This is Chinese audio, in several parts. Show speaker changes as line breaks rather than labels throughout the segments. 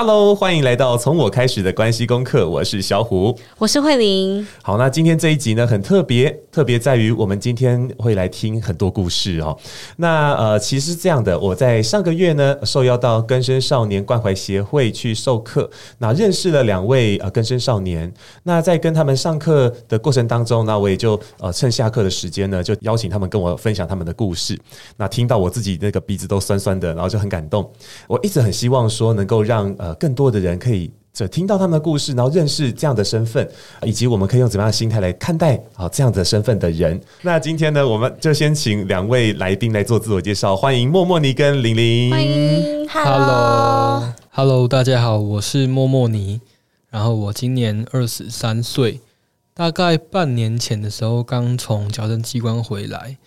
Hello，欢迎来到从我开始的关系功课。我是小虎，
我是慧玲。
好，那今天这一集呢，很特别，特别在于我们今天会来听很多故事哦。那呃，其实是这样的，我在上个月呢，受邀到根生少年关怀协会去授课，那认识了两位呃根生少年。那在跟他们上课的过程当中，呢我也就呃趁下课的时间呢，就邀请他们跟我分享他们的故事。那听到我自己那个鼻子都酸酸的，然后就很感动。我一直很希望说能够让呃。更多的人可以就听到他们的故事，然后认识这样的身份，以及我们可以用怎么样的心态来看待啊这样的身份的人。那今天呢，我们就先请两位来宾来做自我介绍，欢迎莫莫尼跟玲玲。
欢迎
，Hello，Hello，大家好，我是莫莫尼，然后我今年二十三岁，大概半年前的时候刚从矫正机关回来，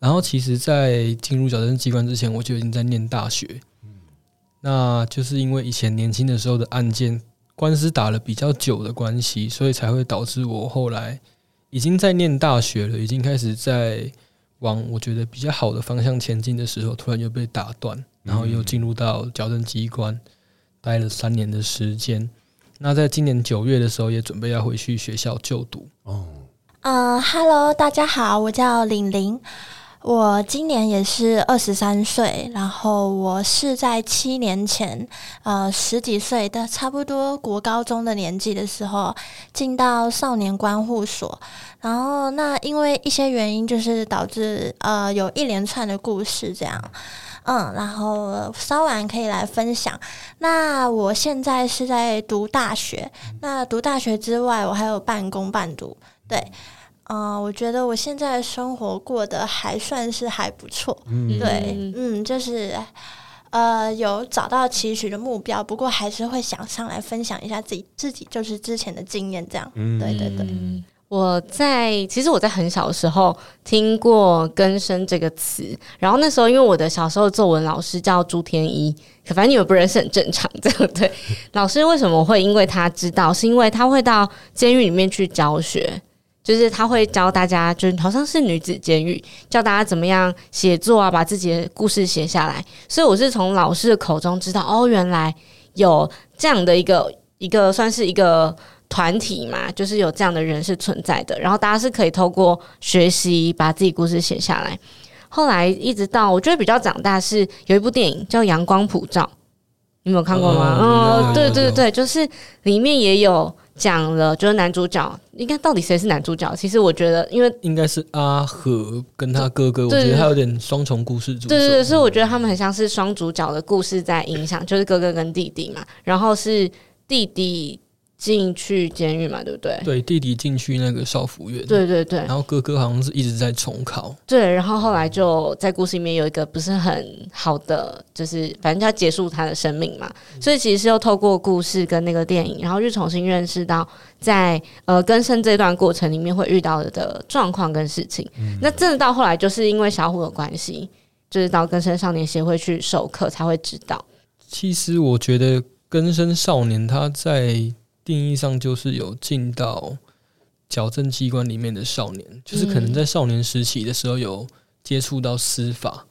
然后其实，在进入矫正机关之前，我就已经在念大学。那就是因为以前年轻的时候的案件官司打了比较久的关系，所以才会导致我后来已经在念大学了，已经开始在往我觉得比较好的方向前进的时候，突然又被打断，然后又进入到矫正机关待了三年的时间。那在今年九月的时候，也准备要回去学校就读。哦，
呃，Hello，大家好，我叫玲玲。我今年也是二十三岁，然后我是在七年前，呃，十几岁的差不多国高中的年纪的时候，进到少年观护所，然后那因为一些原因，就是导致呃有一连串的故事这样，嗯，然后稍晚可以来分享。那我现在是在读大学，那读大学之外，我还有半工半读，对。嗯、呃，我觉得我现在生活过得还算是还不错，嗯、对，嗯，就是呃有找到期许的目标，不过还是会想上来分享一下自己自己就是之前的经验，这样，嗯、对对对。
我在其实我在很小的时候听过“更生”这个词，然后那时候因为我的小时候作文老师叫朱天一，可反正你们不认识很正常，这样对。老师为什么会因为他知道，是因为他会到监狱里面去教学。就是他会教大家，就是好像是女子监狱，教大家怎么样写作啊，把自己的故事写下来。所以我是从老师的口中知道，哦，原来有这样的一个一个算是一个团体嘛，就是有这样的人是存在的。然后大家是可以透过学习把自己故事写下来。后来一直到我觉得比较长大，是有一部电影叫《阳光普照》，你有看过吗？哦，对对对，就是里面也有。讲了，就是男主角应该到底谁是男主角？其实我觉得，因为
应该是阿和跟他哥哥，我觉得他有点双重故事主。
对对对，所以我觉得他们很像是双主角的故事在影响，就是哥哥跟弟弟嘛，然后是弟弟。进去监狱嘛，对不对？
对，弟弟进去那个少辅院。
对对对。
然后哥哥好像是一直在重考。
对，然后后来就在故事里面有一个不是很好的，就是反正就要结束他的生命嘛。嗯、所以其实是又透过故事跟那个电影，然后就重新认识到在呃更生这段过程里面会遇到的状况跟事情。嗯、那真的到后来就是因为小虎的关系，就是到更生少年协会去授课才会知道。
其实我觉得更生少年他在。定义上就是有进到矫正机关里面的少年，就是可能在少年时期的时候有接触到司法，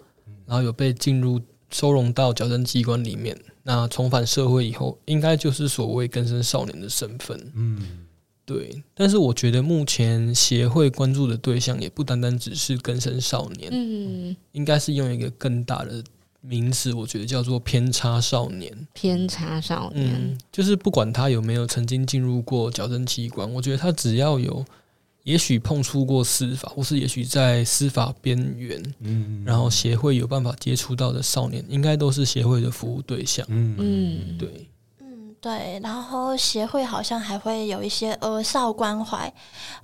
然后有被进入收容到矫正机关里面。那重返社会以后，应该就是所谓更生少年的身份。嗯，对。但是我觉得目前协会关注的对象也不单单只是更生少年，嗯，应该是用一个更大的。名词我觉得叫做偏差少年，
偏差少年，
嗯，就是不管他有没有曾经进入过矫正器官，我觉得他只要有，也许碰触过司法，或是也许在司法边缘，嗯，然后协会有办法接触到的少年，应该都是协会的服务对象，嗯。嗯，对。
对，然后协会好像还会有一些儿少关怀，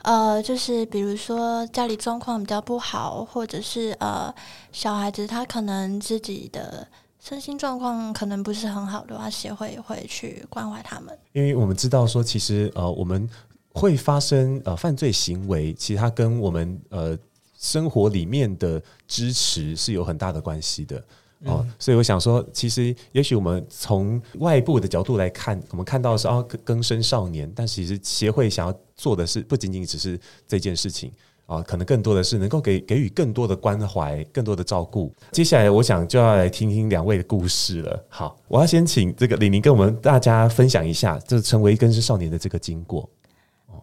呃，就是比如说家里状况比较不好，或者是呃小孩子他可能自己的身心状况可能不是很好的话，协会会去关怀他们。
因为我们知道说，其实呃我们会发生呃犯罪行为，其实它跟我们呃生活里面的支持是有很大的关系的。哦，所以我想说，其实也许我们从外部的角度来看，我们看到的是哦，更生少年，但其实协会想要做的是不仅仅只是这件事情啊，可能更多的是能够给给予更多的关怀、更多的照顾。接下来，我想就要来听听两位的故事了。好，我要先请这个李宁跟我们大家分享一下，就是成为更生少年的这个经过。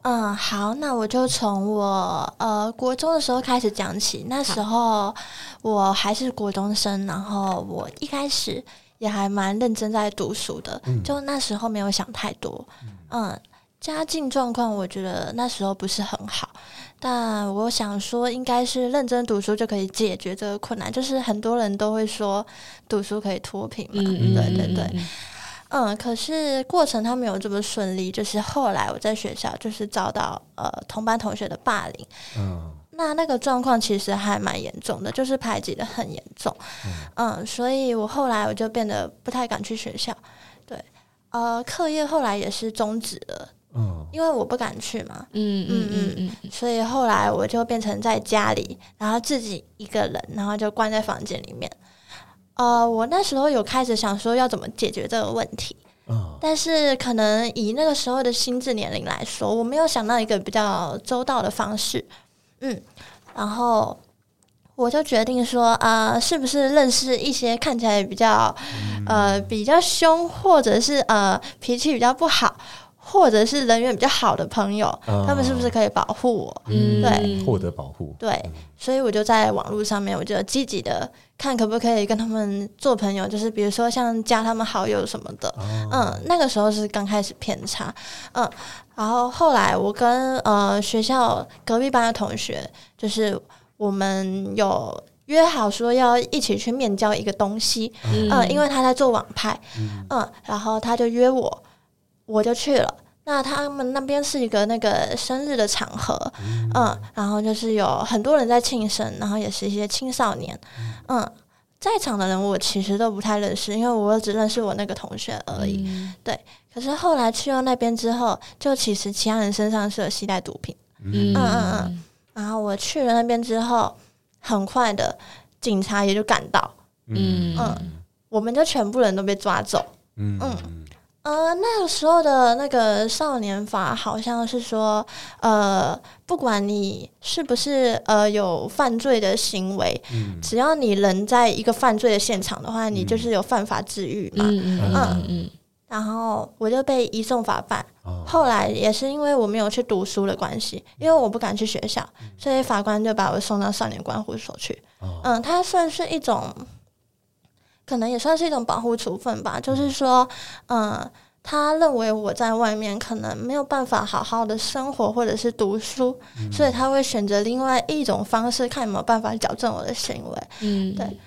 嗯，好，那我就从我呃国中的时候开始讲起。那时候我还是国中生，然后我一开始也还蛮认真在读书的，嗯、就那时候没有想太多。嗯，家境状况我觉得那时候不是很好，但我想说应该是认真读书就可以解决这个困难。就是很多人都会说读书可以脱贫嘛，嗯、对对对。嗯，可是过程他没有这么顺利，就是后来我在学校就是遭到呃同班同学的霸凌，嗯，那那个状况其实还蛮严重的，就是排挤的很严重，嗯，嗯，所以我后来我就变得不太敢去学校，对，呃，课业后来也是终止了，嗯，因为我不敢去嘛，嗯嗯嗯。嗯，所以后来我就变成在家里，然后自己一个人，然后就关在房间里面。呃，我那时候有开始想说要怎么解决这个问题，哦、但是可能以那个时候的心智年龄来说，我没有想到一个比较周到的方式，嗯，然后我就决定说，啊、呃，是不是认识一些看起来比较，呃，比较凶，或者是呃脾气比较不好。或者是人缘比较好的朋友，哦、他们是不是可以保护我？嗯，对，
获得保护。
对，所以我就在网络上面，我就积极的看可不可以跟他们做朋友，就是比如说像加他们好友什么的。哦、嗯，那个时候是刚开始偏差。嗯，然后后来我跟呃学校隔壁班的同学，就是我们有约好说要一起去面交一个东西。嗯，嗯，因为他在做网拍。嗯，嗯，然后他就约我。我就去了，那他们那边是一个那个生日的场合，嗯，嗯，然后就是有很多人在庆生，然后也是一些青少年，嗯，在场的人我其实都不太认识，因为我只认识我那个同学而已，嗯、对。可是后来去到那边之后，就其实其他人身上是有携带毒品，嗯。嗯嗯，嗯，然后我去了那边之后，很快的警察也就赶到，嗯。嗯，我们就全部人都被抓走，嗯。嗯呃，那个时候的那个少年法好像是说，呃，不管你是不是呃有犯罪的行为，嗯、只要你人在一个犯罪的现场的话，嗯、你就是有犯法治愈嘛。嗯嗯嗯，嗯。然后我就被移送法办。哦、后来也是因为我没有去读书的关系，因为我不敢去学校，嗯、所以法官就把我送到少年观护所去。哦、嗯，它算是一种。可能也算是一种保护处分吧，就是说，嗯，他认为我在外面可能没有办法好好的生活或者是读书，嗯、所以他会选择另外一种方式，看有没有办法矫正我的行为。嗯，对，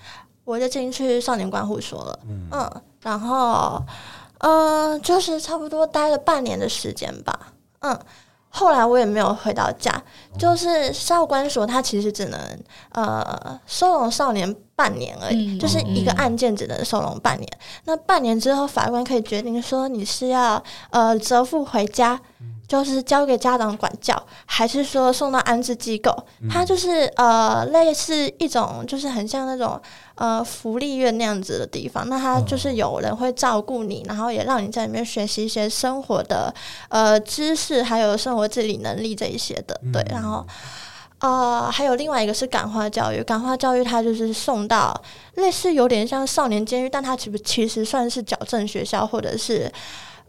我就进去少年观护所了。嗯，嗯，然后，嗯，就是差不多待了半年的时间吧。嗯。后来我也没有回到家，就是少管所，他其实只能呃收容少年半年而已，嗯、就是一个案件只能收容半年。嗯、那半年之后，法官可以决定说你是要呃折付回家。就是交给家长管教，还是说送到安置机构？它就是呃，类似一种，就是很像那种呃福利院那样子的地方。那它就是有人会照顾你，然后也让你在里面学习一些生活的呃知识，还有生活自理能力这一些的。对，然后呃，还有另外一个是感化教育，感化教育它就是送到类似有点像少年监狱，但它其实其实算是矫正学校或者是。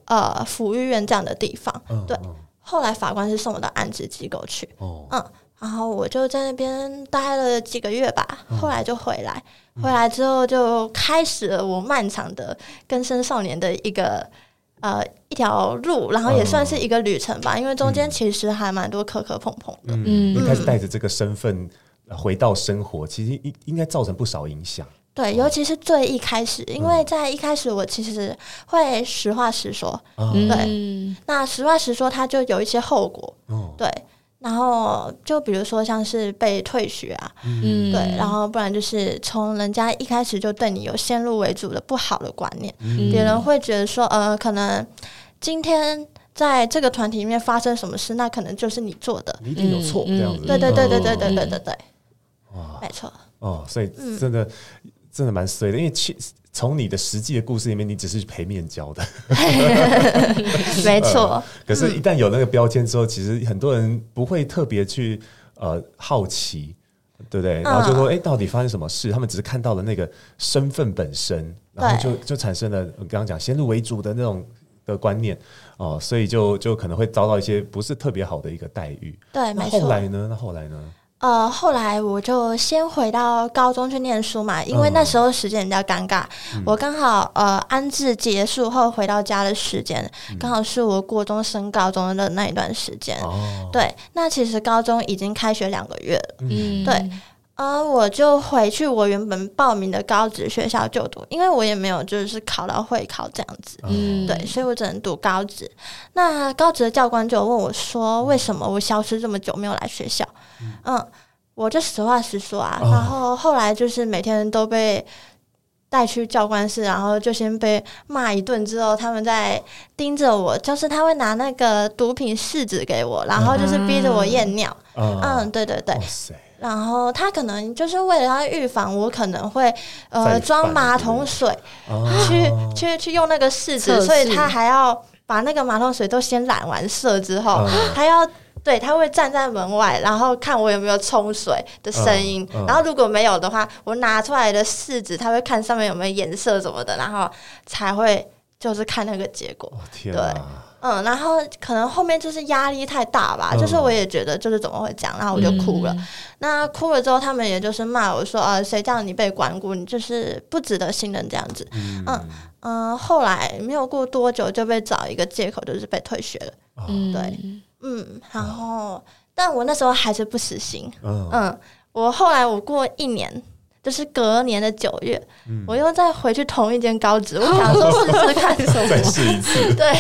呃，抚育院这样的地方，嗯、对。后来法官是送我到安置机构去，哦、嗯，然后我就在那边待了几个月吧。嗯、后来就回来，回来之后就开始了我漫长的更生少年的一个呃一条路，然后也算是一个旅程吧。嗯、因为中间其实还蛮多磕磕碰碰的。
嗯，一开始带着这个身份回到生活，其实应应该造成不少影响。
对，尤其是最一开始，因为在一开始我其实会实话实说，嗯、对，那实话实说它就有一些后果，嗯、对，然后就比如说像是被退学啊，嗯、对，然后不然就是从人家一开始就对你有先入为主的不好的观念，嗯、别人会觉得说，呃，可能今天在这个团体里面发生什么事，那可能就是你做的，
你一定有错，嗯、这样子，
对对对对对对对对对，
哇，
没错，
哦，所以真的。嗯真的蛮衰的，因为其从你的实际的故事里面，你只是陪面交的，
没错、呃。
可是，一旦有那个标签之后，嗯、其实很多人不会特别去呃好奇，对不对？然后就说，哎、嗯，到底发生什么事？他们只是看到了那个身份本身，然后就就产生了我刚刚讲先入为主的那种的观念哦、呃，所以就就可能会遭到一些不是特别好的一个待遇。
对，
那后来呢？那后来呢？
呃，后来我就先回到高中去念书嘛，因为那时候时间比较尴尬，嗯、我刚好呃安置结束后回到家的时间，刚、嗯、好是我国中升高中的那一段时间。哦，对，那其实高中已经开学两个月了。嗯，对，呃，我就回去我原本报名的高职学校就读，因为我也没有就是考到会考这样子。嗯，对，所以我只能读高职。那高职的教官就问我说：“为什么我消失这么久没有来学校？”嗯，我就实话实说啊，然后后来就是每天都被带去教官室，然后就先被骂一顿，之后他们在盯着我，就是他会拿那个毒品试纸给我，然后就是逼着我验尿。嗯，对对对。然后他可能就是为了要预防我可能会呃装马桶水去去去用那个试。纸，所以他还要把那个马桶水都先染完色之后，还要。对，他会站在门外，然后看我有没有冲水的声音，嗯嗯、然后如果没有的话，我拿出来的试纸，他会看上面有没有颜色什么的，然后才会就是看那个结果。天啊、对，嗯，然后可能后面就是压力太大吧，嗯、就是我也觉得就是怎么会这样，然后我就哭了。嗯、那哭了之后，他们也就是骂我说：“呃，谁叫你被关顾？你就是不值得信任这样子。嗯”嗯嗯，后来没有过多久就被找一个借口，就是被退学了。嗯，对。嗯，然后，啊、但我那时候还是不死心。嗯，嗯，我后来我过一年，就是隔年的九月，嗯、我又再回去同一间高职，我想说 试试看什么，
再试一次。
对，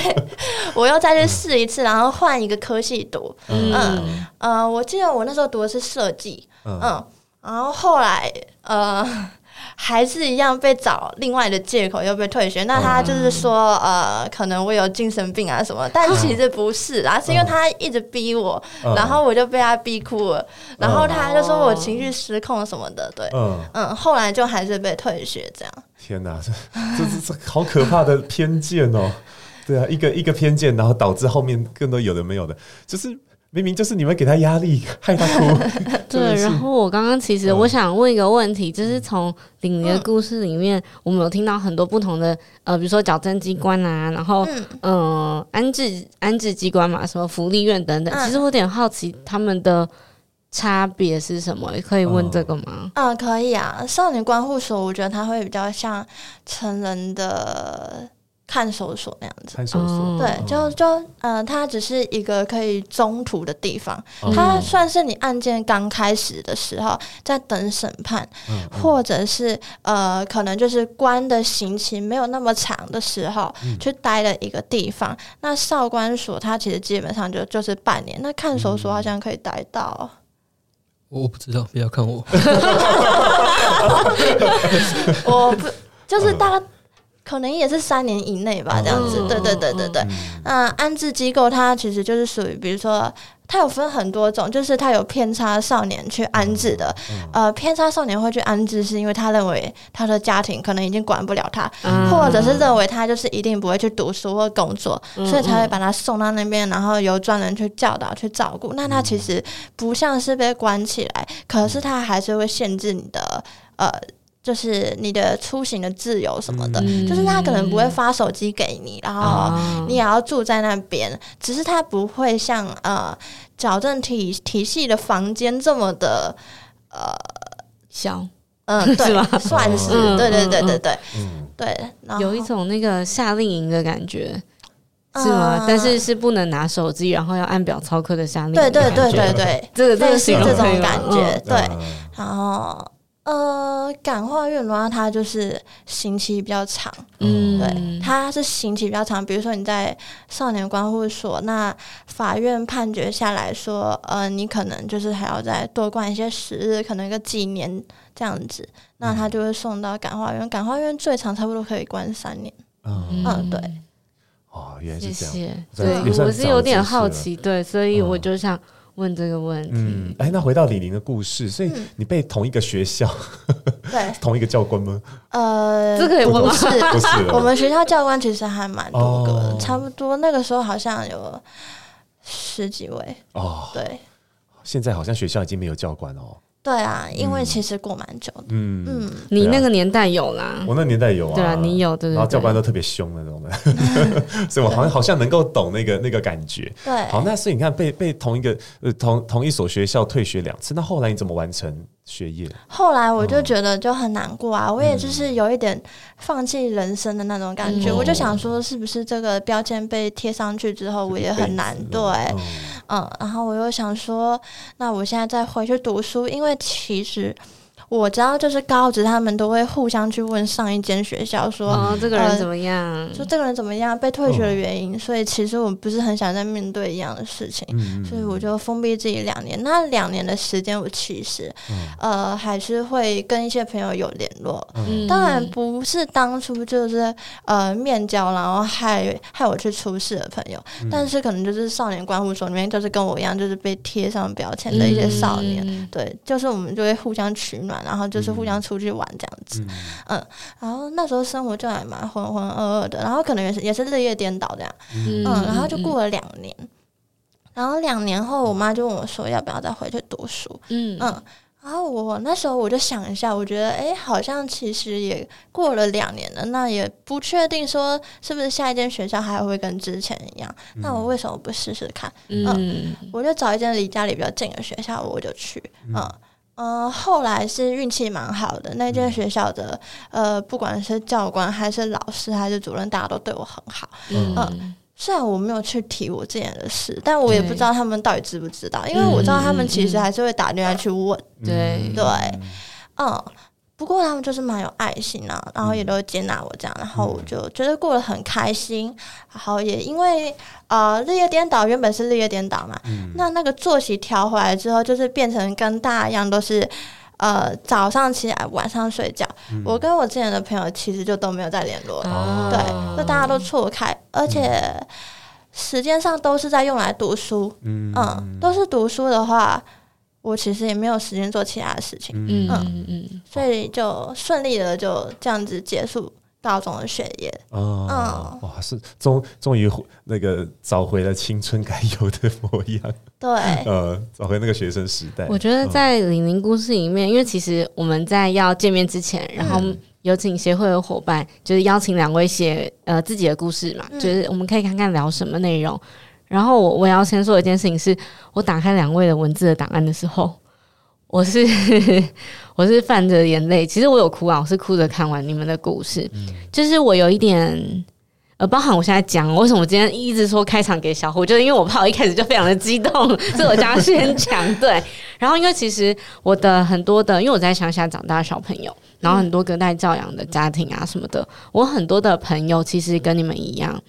我又再去试一次，然后换一个科系读。嗯嗯，呃，我记得我那时候读的是设计。嗯，嗯，然后后来呃。还是一样被找另外的借口又被退学，那他就是说，呃，可能我有精神病啊什么，但其实不是啊，是因为他一直逼我，然后我就被他逼哭了，然后他就说我情绪失控什么的，对，嗯，后来就还是被退学这样。
天哪，这这这好可怕的偏见哦！对啊，一个一个偏见，然后导致后面更多有的没有的，就是。明明就是你们给他压力，害他哭。
对，然后我刚刚其实我想问一个问题，就是从玲玲的故事里面，我们有听到很多不同的呃，比如说矫正机关啊，然后嗯，安置安置机关嘛，什么福利院等等。其实我有点好奇他们的差别是什么，可以问这个吗？
嗯，可以啊。少年观护所，我觉得它会比较像成人的。看守所那样子，
看守所
对，就就呃，它只是一个可以中途的地方，它算是你案件刚开始的时候在等审判，或者是呃，可能就是关的刑期没有那么长的时候去待的一个地方。那少管所它其实基本上就就是半年，那看守所好像可以待到，
我不知道，不要看我，
我不就是大概。可能也是三年以内吧，这样子。对对对对对。那安置机构它其实就是属于，比如说它有分很多种，就是它有偏差少年去安置的。呃，偏差少年会去安置，是因为他认为他的家庭可能已经管不了他，或者是认为他就是一定不会去读书或工作，所以才会把他送到那边，然后由专人去教导、去照顾。那他其实不像是被关起来，可是他还是会限制你的呃。就是你的出行的自由什么的，嗯、就是他可能不会发手机给你，然后你也要住在那边，只是他不会像呃矫正体体系的房间这么的呃
小，
嗯，对，是算是，嗯、对对对对对，嗯、对，
有一种那个夏令营的感觉，是吗？嗯、但是是不能拿手机，然后要按表操课的夏令营，
对对对对对，
这个
类似这种感觉，
嗯、
对，然后。呃，感化院的话，它就是刑期比较长，嗯，对，它是刑期比较长。比如说你在少年观护所，那法院判决下来说，呃，你可能就是还要再多关一些时日，可能一个几年这样子，那他就会送到感化院。感化院最长差不多可以关三年，嗯，嗯，对。
哦，原来是这样。谢
谢。对，我是有点好奇，对，所以我就想。问这个问题，
嗯，哎，那回到李玲的故事，所以你被同一个学校，对，同一个教官吗？
呃，
这可以问吗？
不是，我们学校教官其实还蛮多个，差不多那个时候好像有十几位哦。对，
现在好像学校已经没有教官哦。
对啊，因为其实过蛮久的。
嗯嗯，
你那个年代有啦，
我那年代有啊。
对啊，你有对。
然后教官都特别凶那种的，所以我好像好像能够懂那个那个感觉。
对，
好，那所以你看被被同一个呃同同一所学校退学两次，那后来你怎么完成学业？
后来我就觉得就很难过啊，我也就是有一点放弃人生的那种感觉。我就想说，是不是这个标签被贴上去之后，我也很难对。嗯，然后我又想说，那我现在再回去读书，因为其实。我知道，就是高职他们都会互相去问上一间学校说，
哦、这个人怎么样，
说这个人怎么样被退学的原因。哦、所以其实我不是很想再面对一样的事情，嗯、所以我就封闭自己两年。那两年的时间，我其实、嗯、呃还是会跟一些朋友有联络。嗯、当然不是当初就是呃面交，然后害害我去出事的朋友，嗯、但是可能就是少年观护所里面，就是跟我一样，就是被贴上标签的一些少年。嗯、对，就是我们就会互相取暖。然后就是互相出去玩这样子，嗯，嗯，然后那时候生活就还蛮浑浑噩噩的，然后可能也是也是日夜颠倒这样，嗯，嗯，然后就过了两年，然后两年后我妈就问我说要不要再回去读书，嗯。嗯，然后我那时候我就想一下，我觉得哎，好像其实也过了两年了，那也不确定说是不是下一间学校还会跟之前一样，那我为什么不试试看？嗯，嗯，我就找一间离家里比较近的学校，我就去，嗯。嗯、呃，后来是运气蛮好的，那间学校的呃，不管是教官还是老师还是主任，大家都对我很好。嗯、呃，虽然我没有去提我之前的事，但我也不知道他们到底知不知道，因为我知道他们其实还是会打电话去问。对对，嗯。不过他们就是蛮有爱心啊，然后也都接纳我这样，然后我就觉得过得很开心。然后也因为呃日夜颠倒，原本是日夜颠倒嘛，嗯、那那个作息调回来之后，就是变成跟大家一样，都是呃早上起来，晚上睡觉。嗯、我跟我之前的朋友其实就都没有再联络了，哦、对，就大家都错开，而且时间上都是在用来读书。嗯，嗯，都是读书的话。我其实也没有时间做其他的事情，嗯嗯嗯，所以就顺利的就这样子结束高中的学业。哦，嗯，哇，是
终终于那个找回了青春该有的模样。
对，
呃，找回那个学生时代。
我觉得在李宁故事里面，因为其实我们在要见面之前，然后有请协会的伙伴，就是邀请两位写呃自己的故事嘛，就是我们可以看看聊什么内容。然后我我要先说一件事情，是我打开两位的文字的档案的时候，我是 我是泛着眼泪，其实我有哭啊，我是哭着看完你们的故事，嗯、就是我有一点呃，包含我现在讲为什么我今天一直说开场给小虎，就是因为我怕我一开始就非常的激动，所以我要先讲对。然后因为其实我的很多的，因为我在乡下长大的小朋友，然后很多隔代教养的家庭啊什么的，我很多的朋友其实跟你们一样。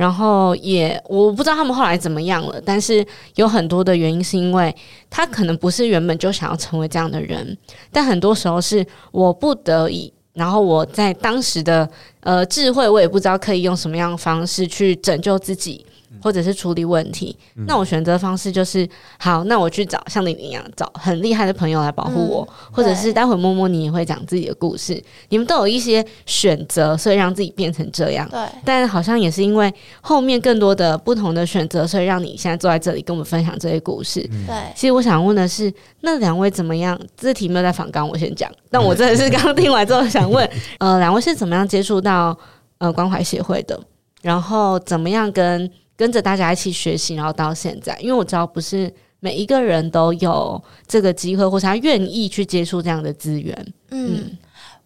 然后也我不知道他们后来怎么样了，但是有很多的原因是因为他可能不是原本就想要成为这样的人，但很多时候是我不得已，然后我在当时的呃智慧，我也不知道可以用什么样的方式去拯救自己。或者是处理问题，嗯、那我选择的方式就是好，那我去找像你一样找很厉害的朋友来保护我，嗯、或者是待会默默你也会讲自己的故事，你们都有一些选择，所以让自己变成这样。对，但好像也是因为后面更多的不同的选择，所以让你现在坐在这里跟我们分享这些故事。对、嗯，其实我想问的是，那两位怎么样？这题没有在访纲，我先讲。但我真的是 刚刚听完之后想问，呃，两位是怎么样接触到呃关怀协会的？然后怎么样跟？跟着大家一起学习，然后到现在，因为我知道不是每一个人都有这个机会，或是他愿意去接触这样的资源。嗯，嗯，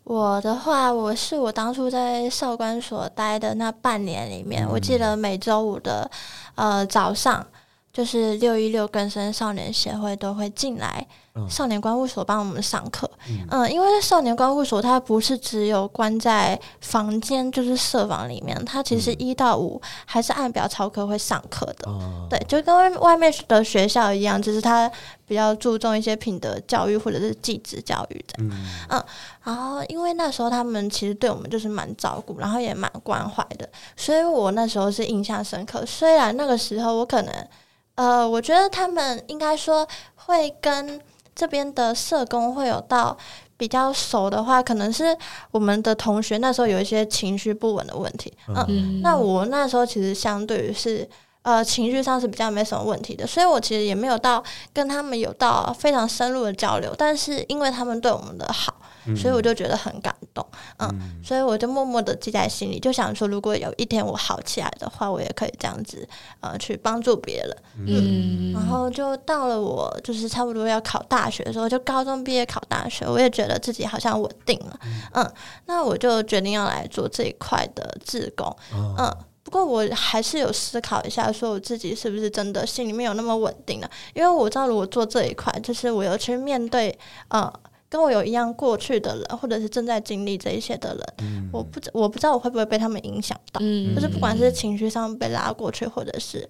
我的话，我是我当初在少管所待的那半年里面，嗯、我记得每周五的呃早上，就是六一六更生少年协会都会进来。少年关护所帮我们上课，嗯，嗯，因为少年关护所它不是只有关在房间，就是社房里面，它其实一到五还是按表操课会上课的，嗯、对，就跟外面的学校一样，就是它比较注重一些品德教育或者是技职教育的，嗯，嗯，然后因为那时候他们其实对我们就是蛮照顾，然后也蛮关怀的，所以我那时候是印象深刻。虽然那个时候我可能，呃，我觉得他们应该说会跟。这边的社工会有到比较熟的话，可能是我们的同学那时候有一些情绪不稳的问题。嗯，嗯，那我那时候其实相对于是
呃情绪上是比较没什么问题的，所以我其实也没有到跟他们有到非常深入的交流，但是因为他们对我们的好。所以我就觉得很感动，嗯，嗯，所以我就默默的记在心里，就想说，如果有一天我好起来的话，我也可以这样子，呃，去帮助别人，嗯，然后就到了我就是差不多要考大学的时候，就高中毕业考大学，我也觉得自己好像稳定了，嗯，那我就决定要来做这一块的志工，嗯，不过我还是有思考一下，说我自己是不是真的心里面有那么稳定了，因为我知道如果做这一块，就是我要去面对，呃。跟我有一样过去的人，或者是正在经历这一些的人，嗯、我不知我不知道我会不会被他们影响到，嗯、就是不管是情绪上被拉过去，或者是，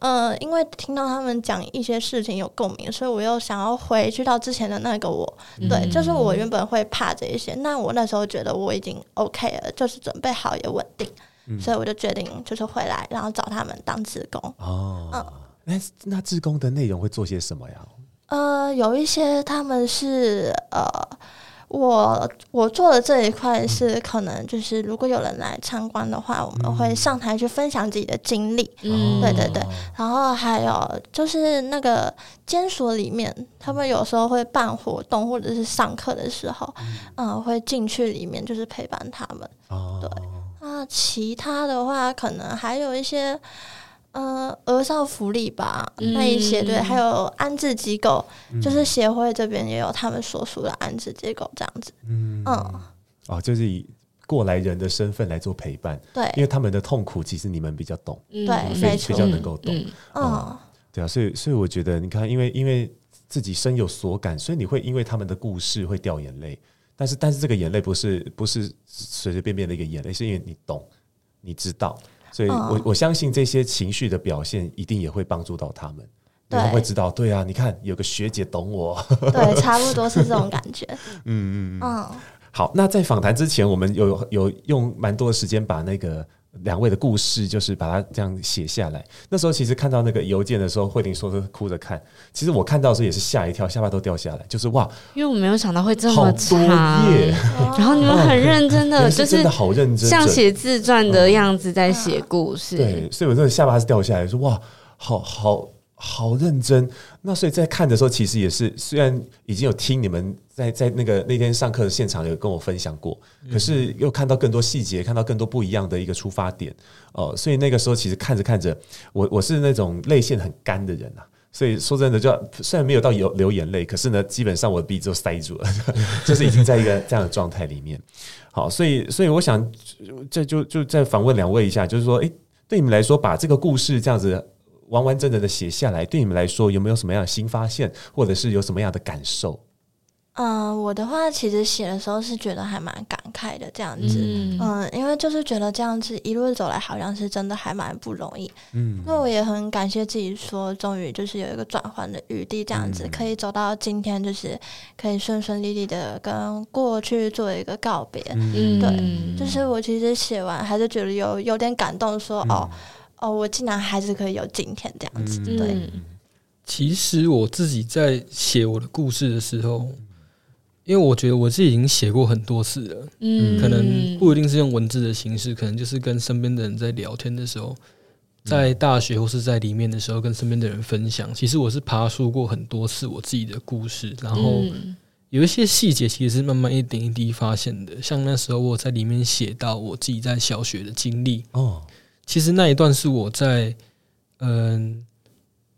呃，因为听到他们讲一些事情有共鸣，所以我又想要回去到之前的那个我，嗯、对，就是我原本会怕这一些，那我那时候觉得我已经 OK 了，就是准备好也稳定，嗯、所以我就决定就是回来，然后找他们当志工。哦，嗯，
那那志工的内容会做些什么呀？
呃，有一些他们是呃，我我做的这一块是可能就是如果有人来参观的话，我们会上台去分享自己的经历，嗯，对对对，然后还有就是那个监所里面，他们有时候会办活动或者是上课的时候，嗯、呃，会进去里面就是陪伴他们，对，那其他的话可能还有一些。呃，儿少福利吧，嗯、那一些对，还有安置机构，嗯、就是协会这边也有他们所属的安置机构这样子。嗯。嗯，
哦，就是以过来人的身份来做陪伴，
对，
因为他们的痛苦其实你们比较懂，
对，
所以比较能够懂。嗯，对啊，所以所以我觉得，你看，因为因为自己深有所感，所以你会因为他们的故事会掉眼泪，但是但是这个眼泪不是不是随随便便的一个眼泪，是因为你懂，你知道。所以我，我我相信这些情绪的表现一定也会帮助到他们，他们会知道，对啊，你看有个学姐懂我，
对，差不多是这种感觉。
嗯嗯嗯。好，那在访谈之前，我们有有用蛮多的时间把那个。两位的故事，就是把它这样写下来。那时候其实看到那个邮件的时候，慧玲说是哭着看。其实我看到的时候也是吓一跳，下巴都掉下来。就是哇，
因为我没有想到会这么长，
页
然后你们很认真的，就是
真的好认真，
像写自传的样子在写故事。
对，所以我真的下巴是掉下来，说哇，好好。好认真，那所以在看的时候，其实也是虽然已经有听你们在在那个那天上课的现场有跟我分享过，可是又看到更多细节，看到更多不一样的一个出发点哦，所以那个时候其实看着看着，我我是那种泪腺很干的人啊，所以说真的就虽然没有到有流眼泪，可是呢，基本上我的鼻子都塞住了，就是已经在一个这样的状态里面。好，所以所以我想这就就再访问两位一下，就是说，诶，对你们来说，把这个故事这样子。完完整整的写下来，对你们来说有没有什么样的新发现，或者是有什么样的感受？
嗯、呃，我的话其实写的时候是觉得还蛮感慨的，这样子，嗯，嗯，因为就是觉得这样子一路走来，好像是真的还蛮不容易，嗯，那我也很感谢自己说，终于就是有一个转换的余地，这样子、嗯、可以走到今天，就是可以顺顺利利的跟过去做一个告别，嗯，对，就是我其实写完还是觉得有有点感动说，说、嗯、哦。哦，我竟然还是可以有今天这样子。嗯、对，
其实我自己在写我的故事的时候，因为我觉得我自己已经写过很多次了，嗯，可能不一定是用文字的形式，可能就是跟身边的人在聊天的时候，在大学或是在里面的时候，跟身边的人分享。其实我是爬梳过很多次我自己的故事，然后有一些细节其实是慢慢一点一滴发现的。像那时候我在里面写到我自己在小学的经历哦。其实那一段是我在嗯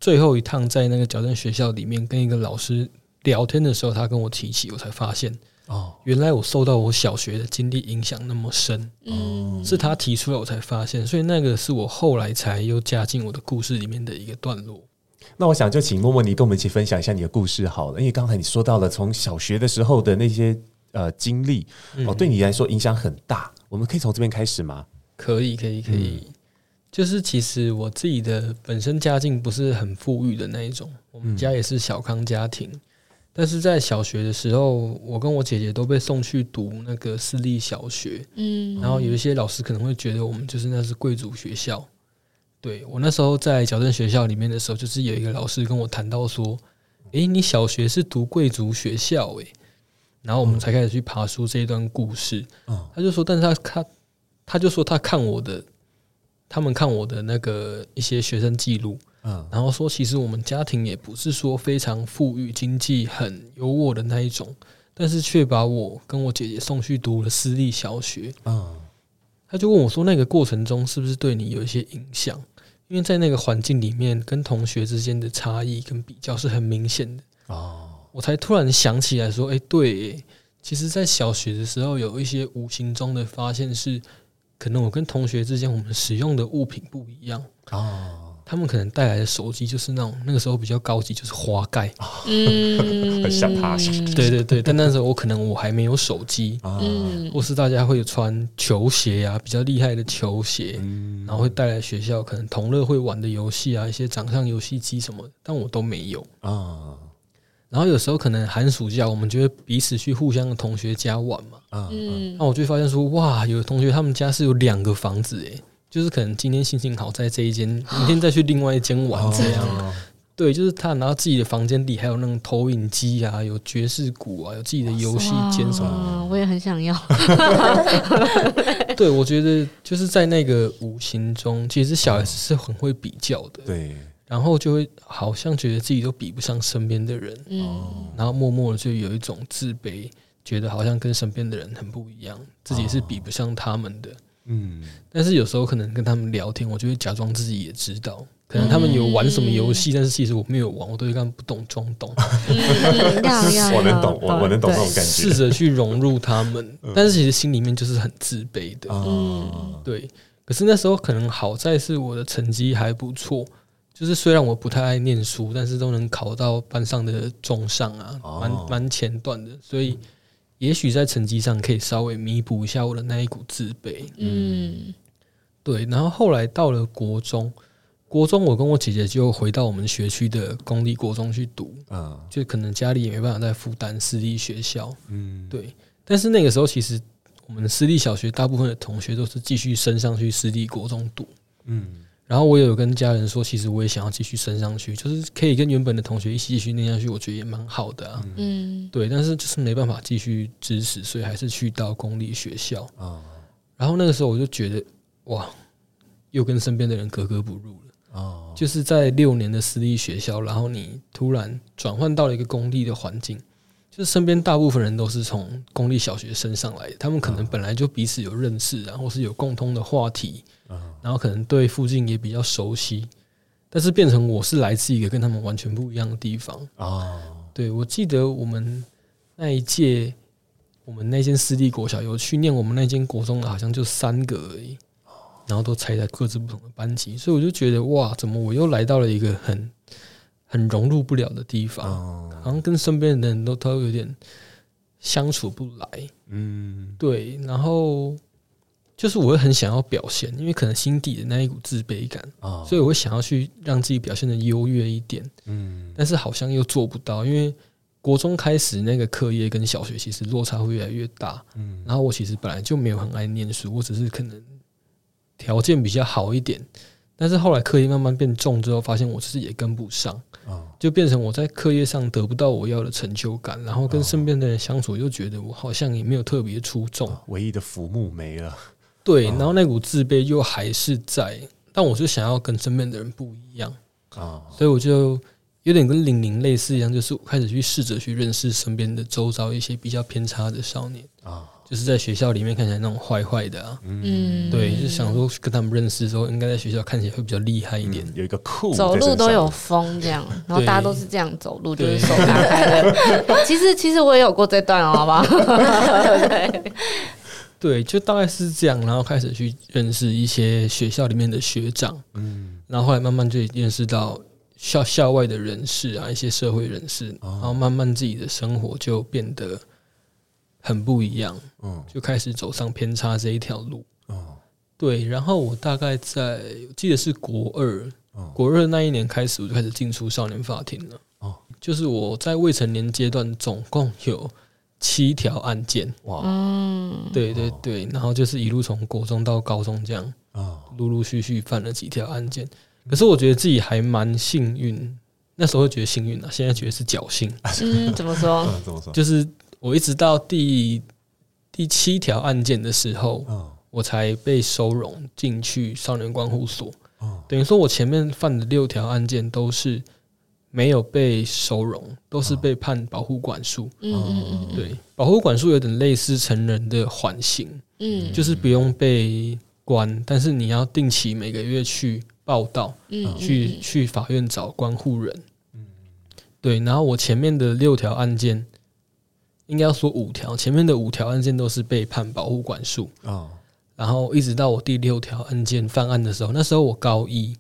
最后一趟在那个矫正学校里面跟一个老师聊天的时候，他跟我提起，我才发现哦，原来我受到我小学的经历影响那么深，嗯，是他提出来我才发现，所以那个是我后来才又加进我的故事里面的一个段落。
那我想就请默默你跟我们一起分享一下你的故事好了，因为刚才你说到了从小学的时候的那些呃经历哦，对你来说影响很大，我们可以从这边开始吗？
可以，可以，可以。嗯。就是其实我自己的本身家境不是很富裕的那一种，我们家也是小康家庭，但是在小学的时候，我跟我姐姐都被送去读那个私立小学，嗯，然后有一些老师可能会觉得我们就是那是贵族学校，对，我那时候在矫正学校里面的时候，就是有一个老师跟我谈到说，诶，你小学是读贵族学校诶，然后我们才开始去爬书这一段故事，嗯。他就说，但是他他他就说他看我的。他们看我的那个一些学生记录，
嗯，
然后说其实我们家庭也不是说非常富裕，经济很优渥的那一种，但是却把我跟我姐姐送去读了私立小学。
嗯，
他就问我说，那个过程中是不是对你有一些影响？因为在那个环境里面，跟同学之间的差异跟比较是很明显的。
哦，
我才突然想起来说，哎，对，其实，在小学的时候，有一些无形中的发现是，可能我跟同学之间，我们使用的物品不一样。
哦。
他们可能带来的手机就是那种那个时候比较高级，就是滑盖，
嗯，
很像他，
对对对。但那时候我可能我还没有手机，
嗯，
或是大家会有穿球鞋啊，比较厉害的球鞋，
嗯，
然后会带来学校可能同乐会玩的游戏啊，一些掌上游戏机什么的，但我都没有
啊。
然后有时候可能寒暑假，我们就会彼此去互相的同学家玩嘛，嗯，那我就会发现说，哇，有的同学他们家是有两个房子诶。就是可能今天心情好，在这一间，明天再去另外一间玩这样。哦、对，就是他拿到自己的房间里还有那种投影机啊，有爵士鼓啊，有自己的游戏间什么。
我也很想要。
对，我觉得就是在那个无形中，其实小孩子是很会比较的。
对，
然后就会好像觉得自己都比不上身边的人，
嗯，
然后默默的就有一种自卑，觉得好像跟身边的人很不一样，自己是比不上他们的。
嗯，
但是有时候可能跟他们聊天，我就会假装自己也知道，可能他们有玩什么游戏，嗯、但是其实我没有玩，我都会干不懂装懂。
嗯、
我能懂，我我能懂那种感觉，
试着去融入他们，但是其实心里面就是很自卑的。
嗯，
对。可是那时候可能好在是我的成绩还不错，就是虽然我不太爱念书，但是都能考到班上的中上啊，蛮蛮前段的，所以。也许在成绩上可以稍微弥补一下我的那一股自卑，
嗯，
对。然后后来到了国中，国中我跟我姐姐就回到我们学区的公立国中去读，啊，就可能家里也没办法再负担私立学校，嗯，对。但是那个时候其实我们私立小学大部分的同学都是继续升上去私立国中读，嗯。然后我也有跟家人说，其实我也想要继续升上去，就是可以跟原本的同学一起继续念下去，我觉得也蛮好的啊。
嗯，
对，但是就是没办法继续支持，所以还是去到公立学校。然后那个时候我就觉得，哇，又跟身边的人格格不入了。就是在六年的私立学校，然后你突然转换到了一个公立的环境。就是身边大部分人都是从公立小学升上来的，他们可能本来就彼此有认识，然后是有共通的话题，然后可能对附近也比较熟悉，但是变成我是来自一个跟他们完全不一样的地方啊。对，我记得我们那一届，我们那间私立国小有去念我们那间国中的，好像就三个而已，然后都拆在各自不同的班级，所以我就觉得哇，怎么我又来到了一个很。很融入不了的地方，好像跟身边的人都都有点相处不来。嗯，对。然后就是我会很想要表现，因为可能心底的那一股自卑感，所以我会想要去让自己表现的优越一点。嗯，但是好像又做不到，因为国中开始那个课业跟小学其实落差会越来越大。嗯，然后我其实本来就没有很爱念书，我只是可能条件比较好一点。但是后来课业慢慢变重之后，发现我自己也跟不上，就变成我在课业上得不到我要的成就感，然后跟身边的人相处又觉得我好像也没有特别出众，
唯一的浮木没了。
对，然后那股自卑又还是在，但我就想要跟身边的人不一样。啊，所以我就有点跟玲玲类似一样，就是我开始去试着去认识身边的周遭一些比较偏差的少年。啊。就是在学校里面看起来那种坏坏的啊，嗯，对，就想说跟他们认识之后，应该在学校看起来会比较厉害一点，
有一个酷，
走路都有风这样，然后大家都是这样走路，就是手打开的。其实其实我也有过这段哦，好不好？对，
对，就大概是这样，然后开始去认识一些学校里面的学长，嗯，然后后来慢慢就认识到校校外的人士啊，一些社会人士，然后慢慢自己的生活就变得。很不一样，嗯，就开始走上偏差这一条路，哦，对，然后我大概在我记得是国二，国二那一年开始，我就开始进出少年法庭了，哦，就是我在未成年阶段总共有七条案件，哇，嗯，对对对，然后就是一路从国中到高中这样，啊，陆陆续续犯了几条案件，可是我觉得自己还蛮幸运，那时候会觉得幸运啊，现在觉得是侥幸，
嗯，怎么说？
怎么说？
就是。我一直到第第七条案件的时候，我才被收容进去少年观护所。等于说我前面犯的六条案件都是没有被收容，都是被判保护管束。嗯嗯嗯，对，保护管束有点类似成人的缓刑，嗯，就是不用被关，但是你要定期每个月去报到，嗯，去去法院找关护人。嗯，对，然后我前面的六条案件，应该要说五条，前面的五条案件都是被判保护管束。然后一直到我第六条案件犯案的时候，那时候我高一，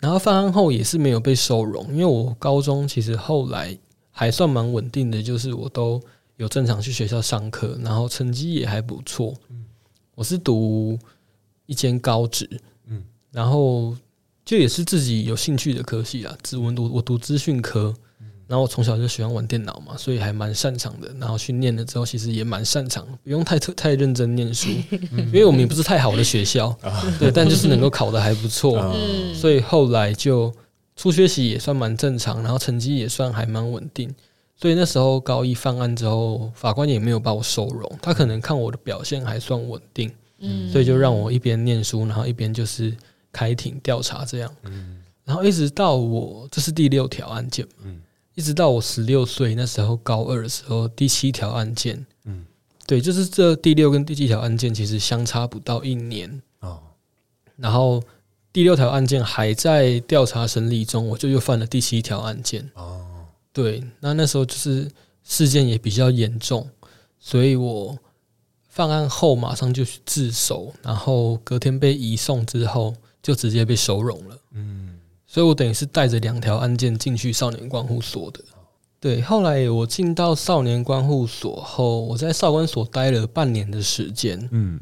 然后犯案后也是没有被收容，因为我高中其实后来还算蛮稳定的，就是我都有正常去学校上课，然后成绩也还不错。我是读一间高职，然后就也是自己有兴趣的科系啦，我读我读资讯科。然后我从小就喜欢玩电脑嘛，所以还蛮擅长的。然后去念了之后，其实也蛮擅长，不用太特太认真念书，因为我们也不是太好的学校，对，但就是能够考得还不错，所以后来就初学习也算蛮正常，然后成绩也算还蛮稳定。所以那时候高一犯案之后，法官也没有把我收容，他可能看我的表现还算稳定，所以就让我一边念书，然后一边就是开庭调查这样，然后一直到我这是第六条案件，一直到我十六岁那时候，高二的时候，第七条案件，嗯，对，就是这第六跟第七条案件其实相差不到一年哦。然后第六条案件还在调查审理中，我就又犯了第七条案件哦。对，那那时候就是事件也比较严重，所以我犯案后马上就去自首，然后隔天被移送之后，就直接被收容了。嗯。所以我等于是带着两条案件进去少年观护所的。对，后来我进到少年观护所后，我在少管所待了半年的时间。嗯，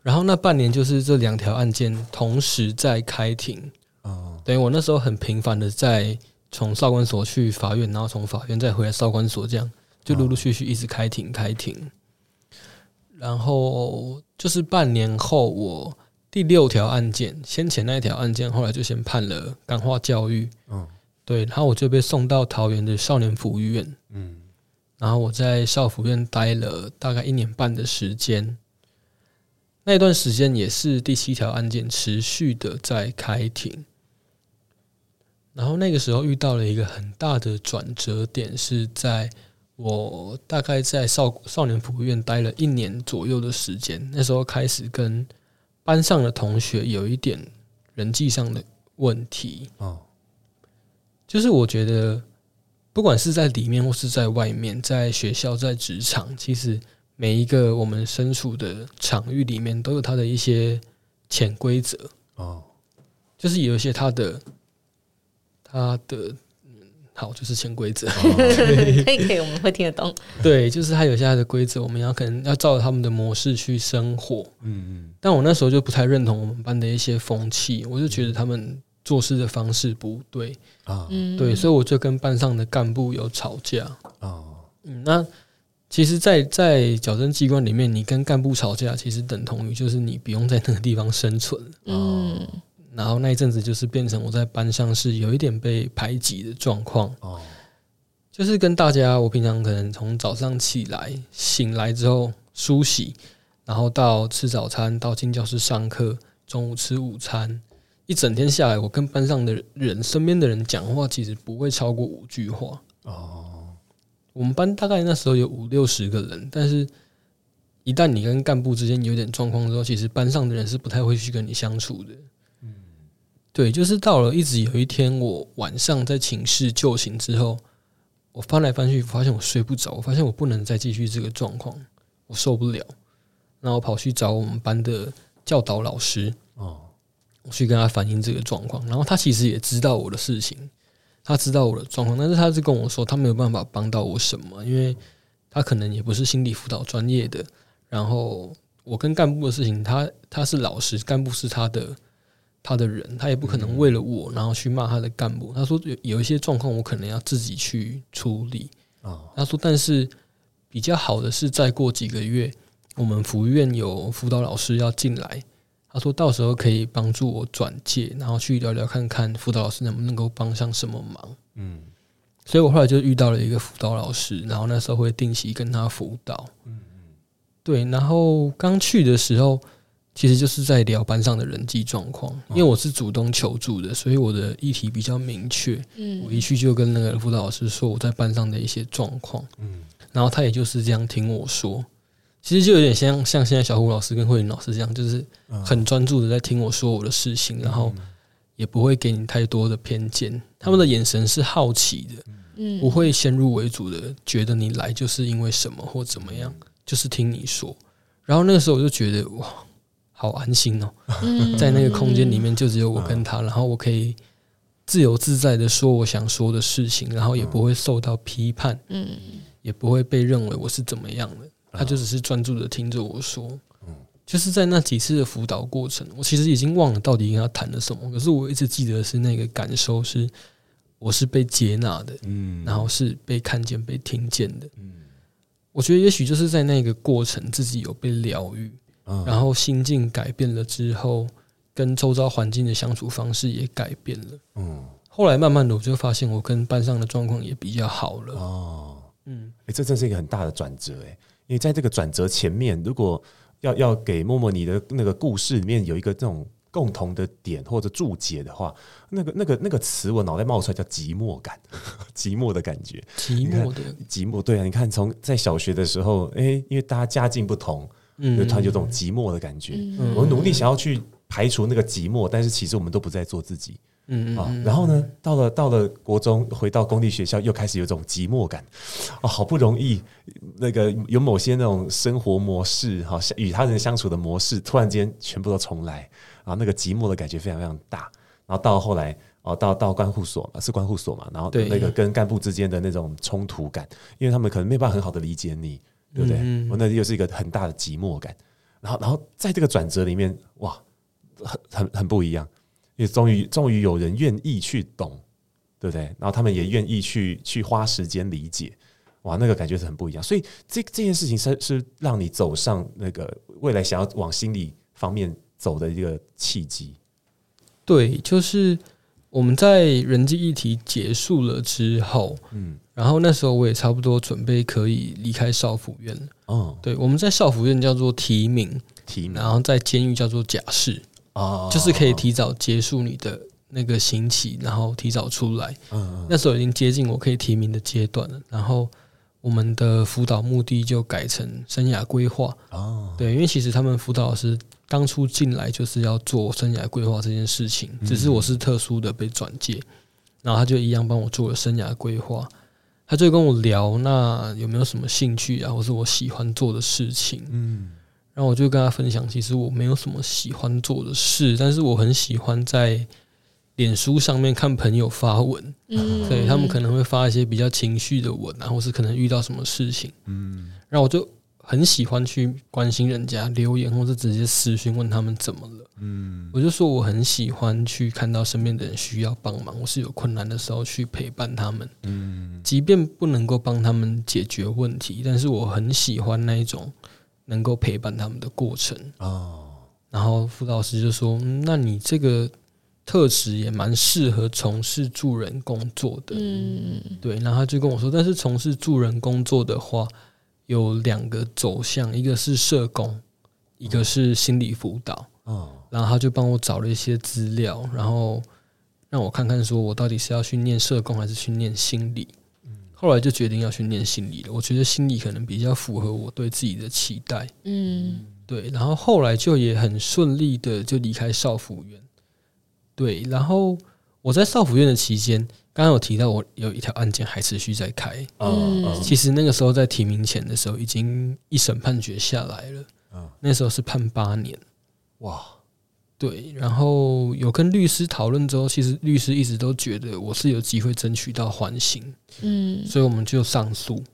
然后那半年就是这两条案件同时在开庭。哦，等于我那时候很频繁的在从少管所去法院，然后从法院再回来少管所，这样就陆陆续续一直开庭开庭。然后就是半年后我。第六条案件，先前那一条案件，后来就先判了感化教育。嗯，对，然后我就被送到桃园的少年福利院。嗯，然后我在少福院待了大概一年半的时间。那段时间也是第七条案件持续的在开庭。然后那个时候遇到了一个很大的转折点，是在我大概在少少年福利院待了一年左右的时间，那时候开始跟。班上的同学有一点人际上的问题。哦，就是我觉得，不管是在里面或是在外面，在学校、在职场，其实每一个我们身处的场域里面，都有它的一些潜规则。哦，就是有一些它的它的。好，就是潜规则，
可以可以，我们会听得懂。
对，就是他有些他的规则，我们要可能要照着他们的模式去生活。嗯嗯。但我那时候就不太认同我们班的一些风气，我就觉得他们做事的方式不对啊。嗯。对，所以我就跟班上的干部有吵架。哦。嗯，那其实在，在在矫正机关里面，你跟干部吵架，其实等同于就是你不用在那个地方生存。嗯。然后那一阵子就是变成我在班上是有一点被排挤的状况哦，就是跟大家，我平常可能从早上起来醒来之后梳洗，然后到吃早餐，到进教室上课，中午吃午餐，一整天下来，我跟班上的人、身边的人讲话，其实不会超过五句话哦。我们班大概那时候有五六十个人，但是一旦你跟干部之间有点状况之后，其实班上的人是不太会去跟你相处的。对，就是到了一直有一天，我晚上在寝室就寝之后，我翻来翻去，发现我睡不着，我发现我不能再继续这个状况，我受不了，然后跑去找我们班的教导老师，哦，我去跟他反映这个状况，然后他其实也知道我的事情，他知道我的状况，但是他是跟我说他没有办法帮到我什么，因为他可能也不是心理辅导专业的，然后我跟干部的事情，他他是老师，干部是他的。他的人，他也不可能为了我，然后去骂他的干部。他说有有一些状况，我可能要自己去处理。他说，但是比较好的是，再过几个月，我们福院有辅导老师要进来。他说到时候可以帮助我转介，然后去聊聊看看辅导老师能不能够帮上什么忙。嗯，所以我后来就遇到了一个辅导老师，然后那时候会定期跟他辅导。嗯嗯，对，然后刚去的时候。其实就是在聊班上的人际状况。因为我是主动求助的，所以我的议题比较明确。嗯，我一去就跟那个辅导老师说我在班上的一些状况。嗯，然后他也就是这样听我说。其实就有点像像现在小胡老师跟慧玲老师这样，就是很专注的在听我说我的事情，然后也不会给你太多的偏见。他们的眼神是好奇的，嗯，不会先入为主的觉得你来就是因为什么或怎么样，就是听你说。然后那个时候我就觉得哇，好安心哦，在那个空间里面就只有我跟他，然后我可以自由自在的说我想说的事情，然后也不会受到批判，嗯，也不会被认为我是怎么样的。他就只是专注的听着我说，就是在那几次的辅导过程，我其实已经忘了到底跟他谈了什么，可是我一直记得是那个感受是，我是被接纳的，嗯，然后是被看见、被听见的，嗯，我觉得也许就是在那个过程，自己有被疗愈，然后心境改变了之后，跟周遭环境的相处方式也改变了，嗯，后来慢慢的我就发现，我跟班上的状况也比较好了，哦，嗯，哎，这真是一个很大的转折，哎。因为在这个转折前面，如果要要给默默你的那个故事里面有一个这种共同的点或者注解的话，那个那个那个词我脑袋冒出来叫寂寞感，寂寞的感觉，寂寞的。
寂寞。对啊，你看从在小学的时候，哎，因为大家家境不同，嗯，就突然有这种寂寞的感觉。嗯，我们努力想要去排除那个寂寞，但是其实我们都不在做自己。嗯啊，然后呢，到了到了国中，回到公立学校，又开始有种寂寞感。哦，好不容易那个有某些那种生活模式，哈，与他人相处的模式，突然间全部都重来，啊，那个寂寞的感觉非常非常大。然后到后来，哦，到到关护所是关护所嘛，然后那个跟干部之间的那种冲突感，因为他们可能没办法很好的理解你，对不对？我那又是一个很大的寂寞感。然后，然后在这个转折里面，哇，很很很不一样。也终于终于有人愿意去懂，对不对？然后他们也愿意去去花时间理解，哇，那个感觉是很不一样。所以这这件事情是是让你走上那个未来想要往心理方面走的一个契机。
对，就是我们在人际议题结束了之后，嗯，然后那时候我也差不多准备可以离开少府院了。哦，对，我们在少府院叫做提名，提名，然后在监狱叫做假释。就是可以提早结束你的那个刑期，然后提早出来。嗯，那时候已经接近我可以提名的阶段了。然后我们的辅导目的就改成生涯规划。哦，对，因为其实他们辅导老师当初进来就是要做生涯规划这件事情，只是我是特殊的被转介，然后他就一样帮我做了生涯规划。他就跟我聊，那有没有什么兴趣啊，或是我喜欢做的事情？嗯。然后我就跟他分享，其实我没有什么喜欢做的事，但是我很喜欢在脸书上面看朋友发文，嗯，对，他们可能会发一些比较情绪的文啊，或是可能遇到什么事情，嗯，然后我就很喜欢去关心人家留言，或者直接私讯问他们怎么了，嗯，我就说我很喜欢去看到身边的人需要帮忙，我是有困难的时候去陪伴他们，嗯，即便不能够帮他们解决问题，但是我很喜欢那一种。能够陪伴他们的过程哦，然后辅导师就说：“那你这个特质也蛮适合从事助人工作的。”嗯，对。然后他就跟我说：“但是从事助人工作的话，有两个走向，一个是社工，一个是心理辅导。”哦，然后他就帮我找了一些资料，然后让我看看，说我到底是要去念社工还是去念心理。后来就决定要去念心理了。我觉得心理可能比较符合我对自己的期待。嗯，对。然后后来就也很顺利的就离开少辅院。对，然后我在少府院的期间，刚刚有提到我有一条案件还持续在开。嗯，其实那个时候在提名前的时候，已经一审判决下来了。嗯，那时候是判八年。哇。对，然后有跟律师讨论之后，其实律师一直都觉得我是有机会争取到缓刑，嗯，所以我们就上诉，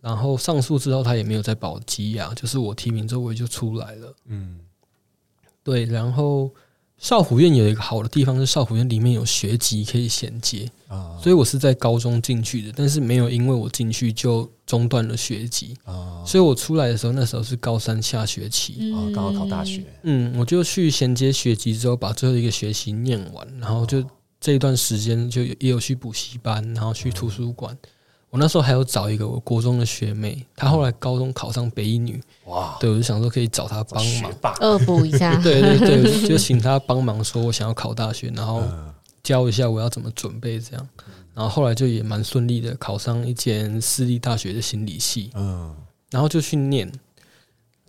然后上诉之后他也没有再保羁押，就是我提名之后我也就出来了，嗯，对，然后。少府院有一个好的地方是少府院里面有学籍可以衔接啊，所以我是在高中进去的，但是没有因为我进去就中断了学籍啊，所以我出来的时候那时候是高三下学期。啊，刚好考大学，嗯，我就去衔接学籍之后把最后一个学期念完，然后就这一段时间就也有去补习班，然后去图书馆，我那时候还有找一个我国中的学妹，她后来高中考上北一女，哇，对，我就想说可以找她帮忙，
恶补一下，
对 对对，就请她帮忙，说我想要考大学，然后教一下我要怎么准备这样，然后后来就也蛮顺利的考上一间私立大学的心理系，嗯，然后就去念，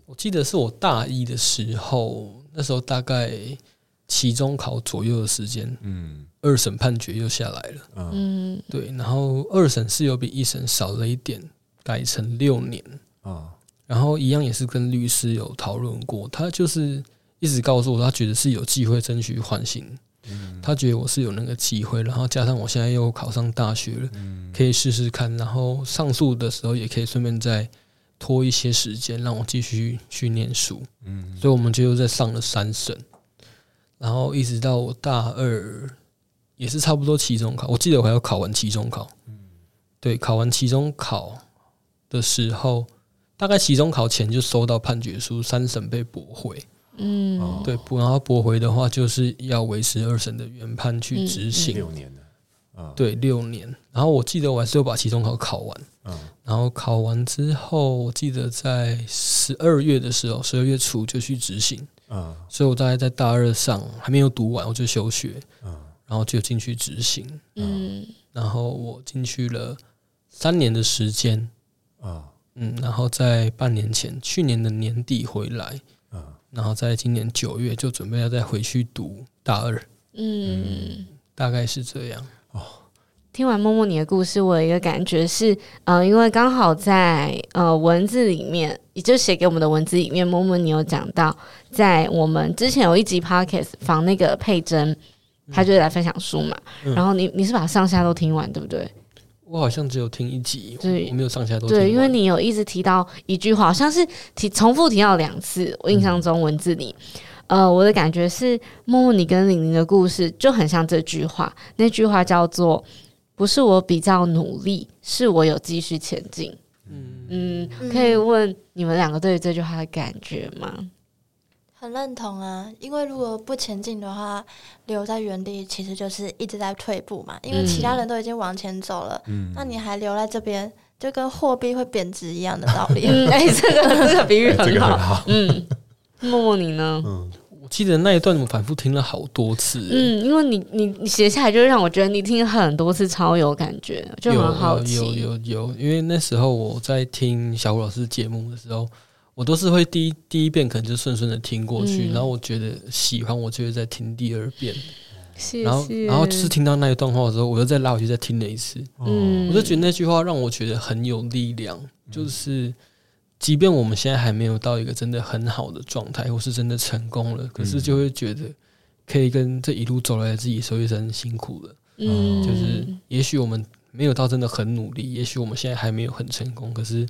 我记得是我大一的时候，那时候大概期中考左右的时间，嗯。二审判决又下来了，嗯，对，然后二审是有比一审少了一点，改成六年。啊，然后一样也是跟律师有讨论过，他就是一直告诉我，他觉得是有机会争取缓刑，嗯，他觉得我是有那个机会，然后加上我现在又考上大学了，嗯，可以试试看，然后上诉的时候也可以顺便再拖一些时间，让我继续去念书，嗯，所以我们就又再上了三审，然后一直到我大二。也是差不多期中考，我记得我还要考完期中考。嗯，对，考完期中考的时候，大概期中考前就收到判决书，三审被驳回。嗯，对，然后驳回的话，就是要维持二审的原判去执行。六年的，对，六年。然后我记得我还是有把期中考考完。嗯，然后考完之后，我记得在十二月的时候，十二月初就去执行。嗯，所以我大概在大二上还没有读完，我就休学。嗯。然后就进去执行，嗯，然后我进去了三年的时间，啊，嗯，然后在半年前，去年的年底回来，啊，然后在今年九月就准备要再回去读大二，嗯，大概是这样。哦，
听完默默你的故事，我有一个感觉是，呃，因为刚好在呃文字里面，也就写给我们的文字里面，默默你有讲到，在我们之前有一集 podcast 访那个佩珍。他就来分享书嘛，嗯、然后你你是把上下都听完对不对？
我好像只有听一集，
对，
我没有上下都听。
对，因为你有一直提到一句话，好像是提重复提到两次。我印象中文字里，嗯、呃，我的感觉是默默你跟玲玲的故事就很像这句话，那句话叫做“不是我比较努力，是我有继续前进”嗯。嗯嗯，可以问你们两个对于这句话的感觉吗？
很认同啊，因为如果不前进的话，留在原地其实就是一直在退步嘛。因为其他人都已经往前走了，嗯、那你还留在这边，就跟货币会贬值一样的道理。
嗯，哎、欸，这个这个比喻很好。好嗯，默默你呢？
嗯，我记得那一段我反复听了好多次。
嗯，因为你你你写下来，就让我觉得你听很多次，超有感觉，就很好奇。
有有有，有，因为那时候我在听小虎老师节目的时候。我都是会第一第一遍可能就顺顺的听过去，嗯、然后我觉得喜欢，我就会再听第二遍。
谢谢。
然后然后就是听到那一段话的时候，我又再拉回去再听了一次。嗯，我就觉得那句话让我觉得很有力量，就是即便我们现在还没有到一个真的很好的状态，或是真的成功了，可是就会觉得可以跟这一路走来的自己说一声辛苦了。嗯，就是也许我们没有到真的很努力，也许我们现在还没有很成功，可是。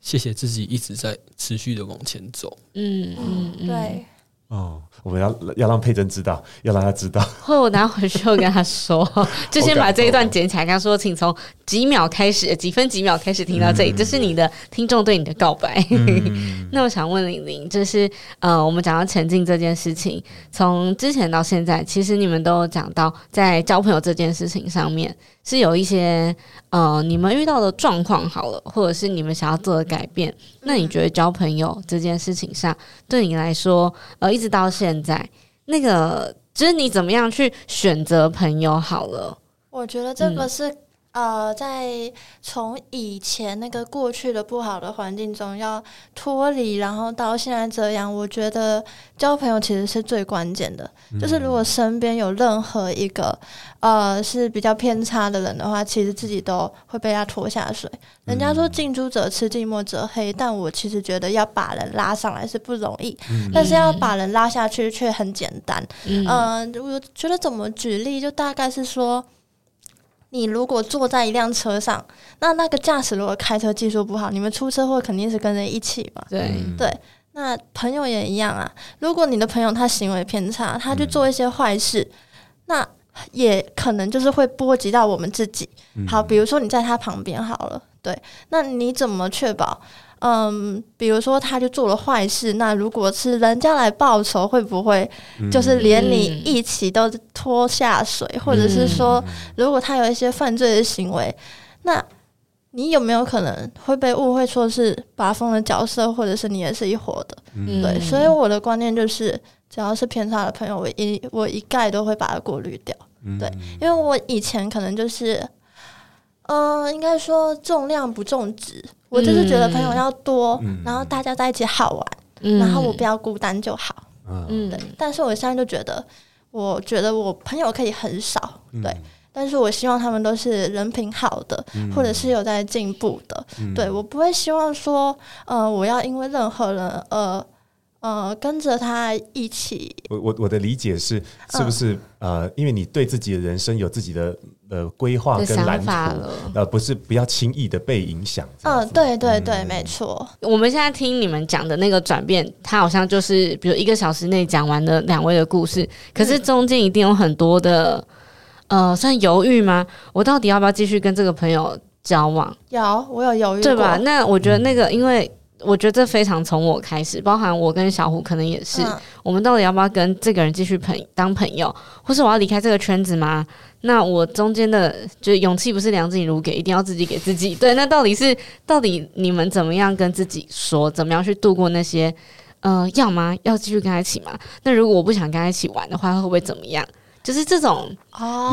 谢谢自己一直在持续的往前走。嗯
嗯，嗯对。
哦，我们要要让佩珍知道，要让她知道。
会，我拿回去我跟她说，就先把这一段剪起来，跟她说，请从几秒开始，几分几秒开始听到这里，嗯、这是你的听众对你的告白。嗯、那我想问玲玲，就是呃，我们讲到前进这件事情，从之前到现在，其实你们都有讲到，在交朋友这件事情上面，是有一些呃，你们遇到的状况好了，或者是你们想要做的改变。那你觉得交朋友这件事情上，对你来说，呃，一直到现在，那个就是你怎么样去选择朋友好了？
我觉得这个是。嗯呃，在从以前那个过去的不好的环境中要脱离，然后到现在这样，我觉得交朋友其实是最关键的。嗯、就是如果身边有任何一个呃是比较偏差的人的话，其实自己都会被他拖下水。人家说近朱者赤，近墨者黑，但我其实觉得要把人拉上来是不容易，嗯、但是要把人拉下去却很简单。嗯、呃，我觉得怎么举例，就大概是说。你如果坐在一辆车上，那那个驾驶如果开车技术不好，你们出车祸肯定是跟着一起嘛。
对
对，那朋友也一样啊。如果你的朋友他行为偏差，他去做一些坏事，嗯、那也可能就是会波及到我们自己。好，比如说你在他旁边好了，对，那你怎么确保？嗯，比如说他就做了坏事，那如果是人家来报仇，会不会就是连你一起都拖下水？嗯、或者是说，如果他有一些犯罪的行为，那你有没有可能会被误会说是把风的角色，或者是你也是一伙的？
嗯、
对，所以我的观念就是，只要是偏差的朋友，我一我一概都会把它过滤掉。嗯、对，因为我以前可能就是，嗯、呃，应该说重量不重质，我就是觉得朋友要多，嗯、然后大家在一起好玩，嗯、然后我不要孤单就好。嗯，对。但是我现在就觉得，我觉得我朋友可以很少，对。但是我希望他们都是人品好的，嗯、或者是有在进步的。嗯、对，我不会希望说，呃，我要因为任何人，呃，呃，跟着他一起。
我我我的理解是，是不是、嗯、呃，因为你对自己的人生有自己的呃规划跟蓝图，呃，不是不要轻易的被影响。
嗯、呃，对对对，嗯、没错。
我们现在听你们讲的那个转变，他好像就是比如一个小时内讲完了两位的故事，可是中间一定有很多的。呃，算犹豫吗？我到底要不要继续跟这个朋友交往？
有，我有犹豫，
对吧？那我觉得那个，因为我觉得这非常从我开始，包含我跟小虎可能也是，嗯、我们到底要不要跟这个人继续朋当朋友，或是我要离开这个圈子吗？那我中间的，就是勇气不是梁静茹给，一定要自己给自己。对，那到底是到底你们怎么样跟自己说，怎么样去度过那些？呃，要吗？要继续跟他一起吗？那如果我不想跟他一起玩的话，会不会怎么样？就是这种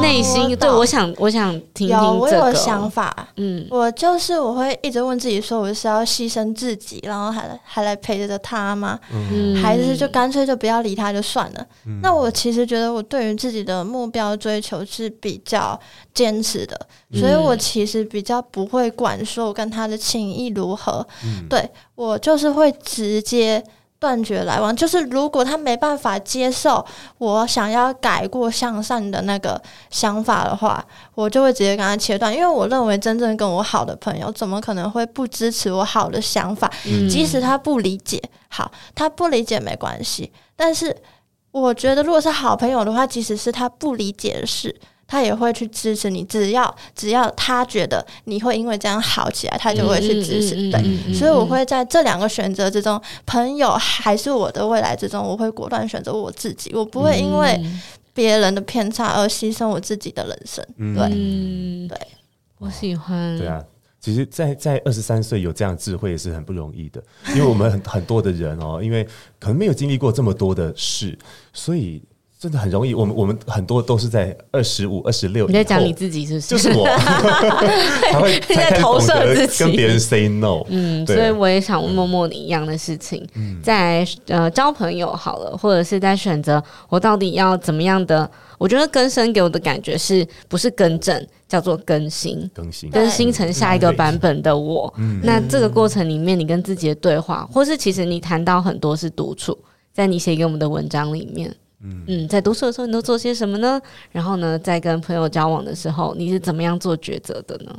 内心，哦、对，我想，我想听听这个。
有，我有想法。嗯，我就是我会一直问自己说，我是要牺牲自己，然后还来还来陪着他吗？嗯，还是就干脆就不要理他就算了？嗯、那我其实觉得我对于自己的目标追求是比较坚持的，嗯、所以我其实比较不会管说我跟他的情谊如何。嗯，对，我就是会直接。断绝来往，就是如果他没办法接受我想要改过向善的那个想法的话，我就会直接跟他切断。因为我认为真正跟我好的朋友，怎么可能会不支持我好的想法？嗯、即使他不理解，好，他不理解没关系。但是我觉得，如果是好朋友的话，即使是他不理解的事。他也会去支持你，只要只要他觉得你会因为这样好起来，他就会去支持。对，所以我会在这两个选择之中，朋友还是我的未来之中，我会果断选择我自己，我不会因为别人的偏差而牺牲我自己的人生。对，
嗯、对，我喜欢。
对啊，其实在，在在二十三岁有这样智慧也是很不容易的，因为我们很很多的人哦，因为可能没有经历过这么多的事，所以。真的很容易，我们我们很多都是在二十五、二十六。
你在讲你自己是不是？
就是我，才会 在投射自己，跟别人 say no。
嗯，所以我也想问默默你一样的事情，在呃交朋友好了，或者是在选择我到底要怎么样的？我觉得更生给我的感觉是不是更正，叫做更新，更新，更新成下一个版本的我。那这个过程里面，你跟自己的对话，或是其实你谈到很多是独处，在你写给我们的文章里面。嗯，在读书的时候，你都做些什么呢？然后呢，在跟朋友交往的时候，你是怎么样做抉择的呢？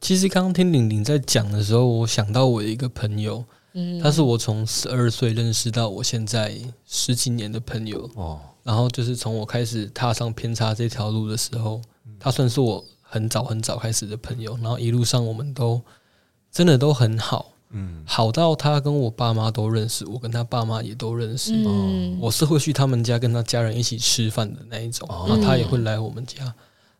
其实刚刚听玲玲在讲的时候，我想到我一个朋友，嗯，他是我从十二岁认识到我现在十几年的朋友哦。然后就是从我开始踏上偏差这条路的时候，他算是我很早很早开始的朋友。然后一路上我们都真的都很好。嗯，好到他跟我爸妈都认识，我跟他爸妈也都认识。嗯，我是会去他们家跟他家人一起吃饭的那一种，然后他也会来我们家。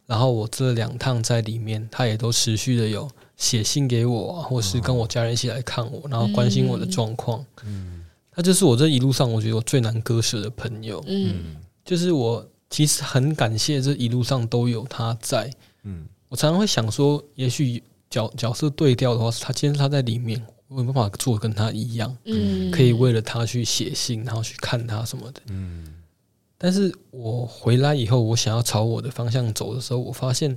然后我这两趟在里面，他也都持续的有写信给我，或是跟我家人一起来看我，然后关心我的状况。嗯，他就是我这一路上我觉得我最难割舍的朋友。嗯，就是我其实很感谢这一路上都有他在。嗯，我常常会想说，也许角角色对调的话，是他今天他在里面。我没办法做跟他一样，嗯，可以为了他去写信，然后去看他什么的，嗯。但是我回来以后，我想要朝我的方向走的时候，我发现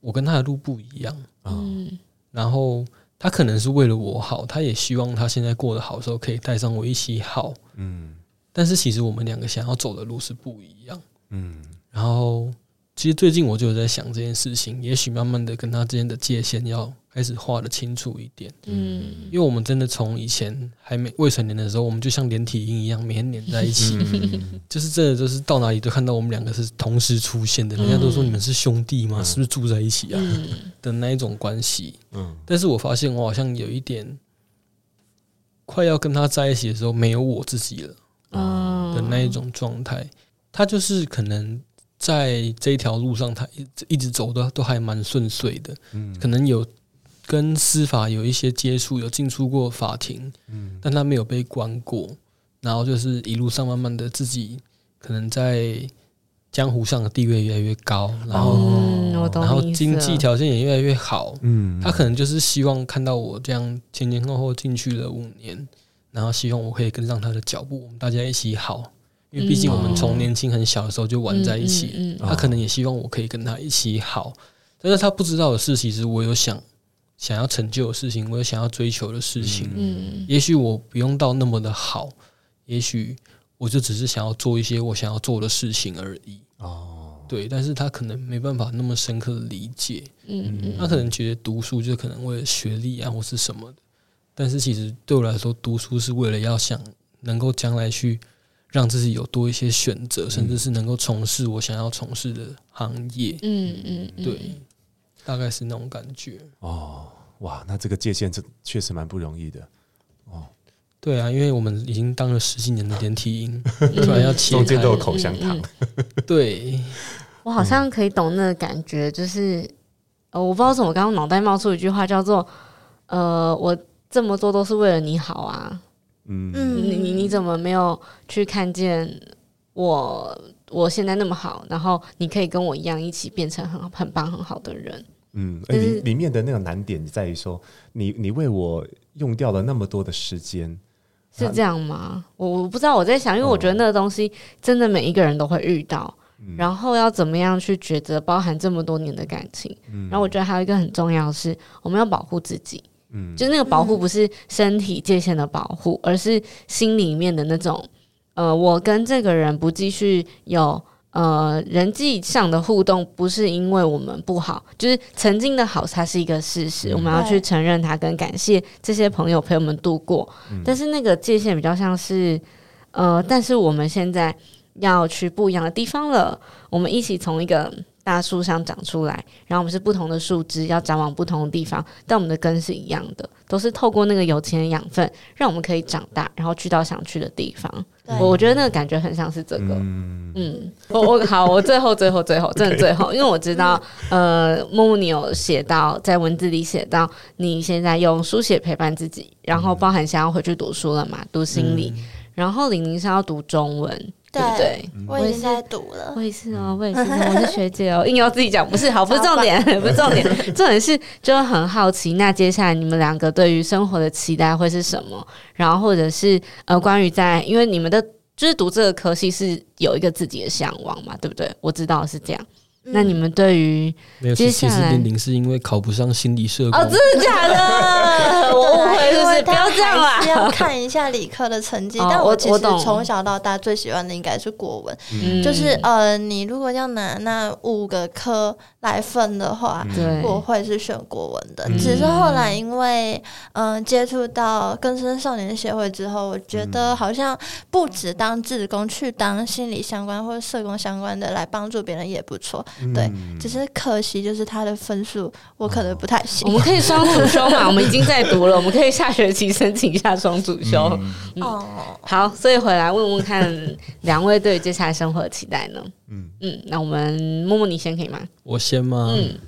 我跟他的路不一样，嗯。然后他可能是为了我好，他也希望他现在过得好的时候可以带上我一起好，嗯。但是其实我们两个想要走的路是不一样，嗯。然后其实最近我就有在想这件事情，也许慢慢的跟他之间的界限要。开始画的清楚一点，嗯，因为我们真的从以前还没未成年的时候，我们就像连体婴一样，每天黏在一起，嗯、就是真的，就是到哪里都看到我们两个是同时出现的。人家都说你们是兄弟吗？嗯、是不是住在一起啊？嗯、的那一种关系，嗯。但是我发现我好像有一点快要跟他在一起的时候，没有我自己了，的那一种状态。他就是可能在这一条路上，他一一直走的都还蛮顺遂的，嗯，可能有。跟司法有一些接触，有进出过法庭，嗯，但他没有被关过，然后就是一路上慢慢的自己可能在江湖上的地位越来越高，然后、
嗯、
然后经济条件也越来越好，
嗯，
他可能就是希望看到我这样前前后后进去了五年，然后希望我可以跟上他的脚步，我们大家一起好，因为毕竟我们从年轻很小的时候就玩在一起，
嗯嗯嗯、
他可能也希望我可以跟他一起好，但是他不知道的是，其实我有想。想要成就的事情，我有想要追求的事情。嗯，也许我不用到那么的好，也许我就只是想要做一些我想要做的事情而已。哦，对，但是他可能没办法那么深刻的理解。嗯嗯，他可能觉得读书就可能为了学历啊，或是什么的。但是其实对我来说，读书是为了要想能够将来去让自己有多一些选择，甚至是能够从事我想要从事的行业。嗯嗯，对。大概是那种感觉
哦，哇，那这个界限这确实蛮不容易的哦。
对啊，因为我们已经当了十几年的连体婴，突然要
中间都有口香糖。
嗯嗯、
对，
我好像可以懂那个感觉，就是呃，我不知道怎么，刚刚脑袋冒出一句话叫做“呃，我这么做都是为了你好啊”。嗯，你你你怎么没有去看见我我现在那么好，然后你可以跟我一样一起变成很很棒很好的人？
嗯，里、欸、里面的那个难点在于说，你你为我用掉了那么多的时间，
是这样吗？我我不知道，我在想，因为我觉得那个东西真的每一个人都会遇到，嗯、然后要怎么样去抉择，包含这么多年的感情。嗯、然后我觉得还有一个很重要的是，我们要保护自己。嗯，就是那个保护不是身体界限的保护，而是心里面的那种，呃，我跟这个人不继续有。呃，人际上的互动不是因为我们不好，就是曾经的好它是一个事实，嗯、我们要去承认它，跟感谢这些朋友陪我们度过。嗯、但是那个界限比较像是，呃，但是我们现在要去不一样的地方了，我们一起从一个。大树上长出来，然后我们是不同的树枝，要长往不同的地方，但我们的根是一样的，都是透过那个有钱的养分，让我们可以长大，然后去到想去的地方。对。我我觉得那个感觉很像是这个，嗯，嗯，我我好，我最后最后最后真的最后，因为我知道，呃，木木你有写到在文字里写到，你现在用书写陪伴自己，然后包含想要回去读书了嘛，读心理，嗯、然后玲玲是要读中文。对不对？
我也是在读了。
我也是哦，我也是，我是学姐哦。硬要自己讲，不是好，不是重点，不是重点，重点是就很好奇。那接下来你们两个对于生活的期待会是什么？然后或者是呃，关于在，因为你们的就是读这个科系是有一个自己的向往嘛，对不对？我知道是这样。那你们对于接下来，
玲玲是因为考不上心理社工
哦，真的假的？我误会，就是不要这样啦。
要看一下理科的成绩，但我其实从小到大最喜欢的应该是国文，就是呃，你如果要拿那五个科来分的话，我会是选国文的。只是后来因为嗯接触到更生少年协会之后，我觉得好像不止当志工，去当心理相关或者社工相关的来帮助别人也不错。对，只是可惜，就是他的分数我可能不太行。
我们可以 双主修嘛？我们已经在读了，我们可以下学期申请一下双主修。哦，好，所以回来问问看，两位对于接下来生活的期待呢？嗯嗯，那我们默默你先可以吗？
我先吗？嗯，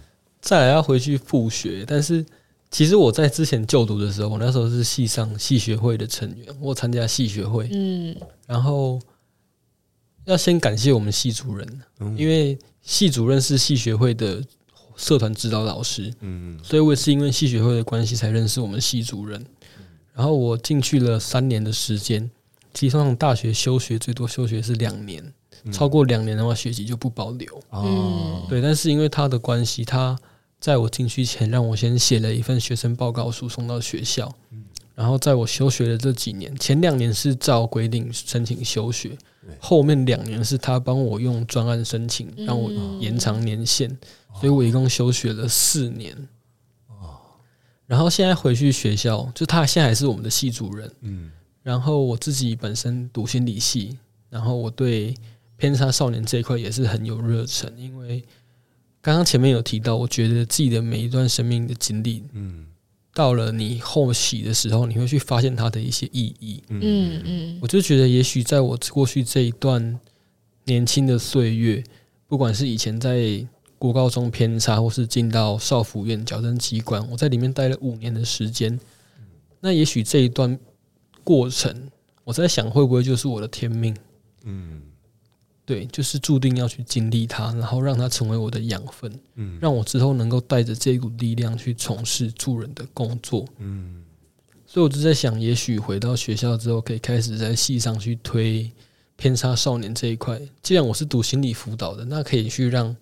再来要回去复学，但是其实我在之前就读的时候，我那时候是系上系学会的成员，我参加系学会，嗯，然后要先感谢我们系主任，因为。系主任是系学会的社团指导老师，嗯，所以我也是因为系学会的关系才认识我们系主任。然后我进去了三年的时间，其实上大学休学最多休学是两年，超过两年的话学籍就不保留。哦，对，但是因为他的关系，他在我进去前让我先写了一份学生报告书送到学校，然后在我休学的这几年，前两年是照规定申请休学。后面两年是他帮我用专案申请，让我延长年限，所以我一共休学了四年。然后现在回去学校，就他现在还是我们的系主任。嗯，然后我自己本身读心理系，然后我对偏差少年这一块也是很有热忱，因为刚刚前面有提到，我觉得自己的每一段生命的经历，嗯。到了你后期的时候，你会去发现它的一些意义。嗯嗯，我就觉得，也许在我过去这一段年轻的岁月，不管是以前在国高中偏差，或是进到少府院矫正机关，我在里面待了五年的时间。那也许这一段过程，我在想会不会就是我的天命？嗯，对，就是注定要去经历它，然后让它成为我的养分，嗯，让我之后能够带着这股力量去从事助人的工作，嗯。所以我就在想，也许回到学校之后，可以开始在系上去推偏差少年这一块。既然我是读心理辅导的，那可以去让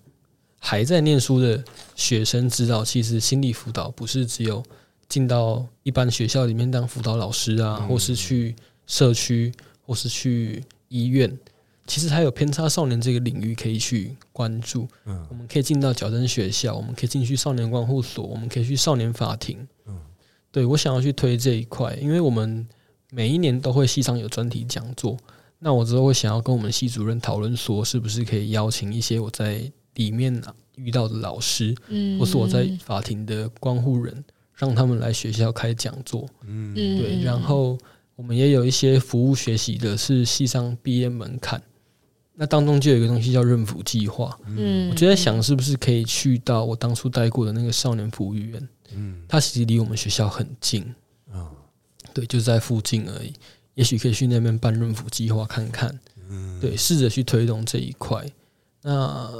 还在念书的学生知道，其实心理辅导不是只有。进到一般学校里面当辅导老师啊，或是去社区，或是去医院，其实还有偏差少年这个领域可以去关注。嗯，我们可以进到矫正学校，我们可以进去少年观护所，我们可以去少年法庭。嗯，对，我想要去推这一块，因为我们每一年都会系上有专题讲座，那我之后会想要跟我们系主任讨论说，是不是可以邀请一些我在里面遇到的老师，嗯，或是我在法庭的观护人。让他们来学校开讲座，嗯，对，然后我们也有一些服务学习的，是系上毕业门槛，那当中就有一个东西叫润辅计划，嗯，我就在想是不是可以去到我当初待过的那个少年福利院，嗯，它其实离我们学校很近，啊，对，就在附近而已，也许可以去那边办润辅计划看看，嗯，对，试着去推动这一块，那。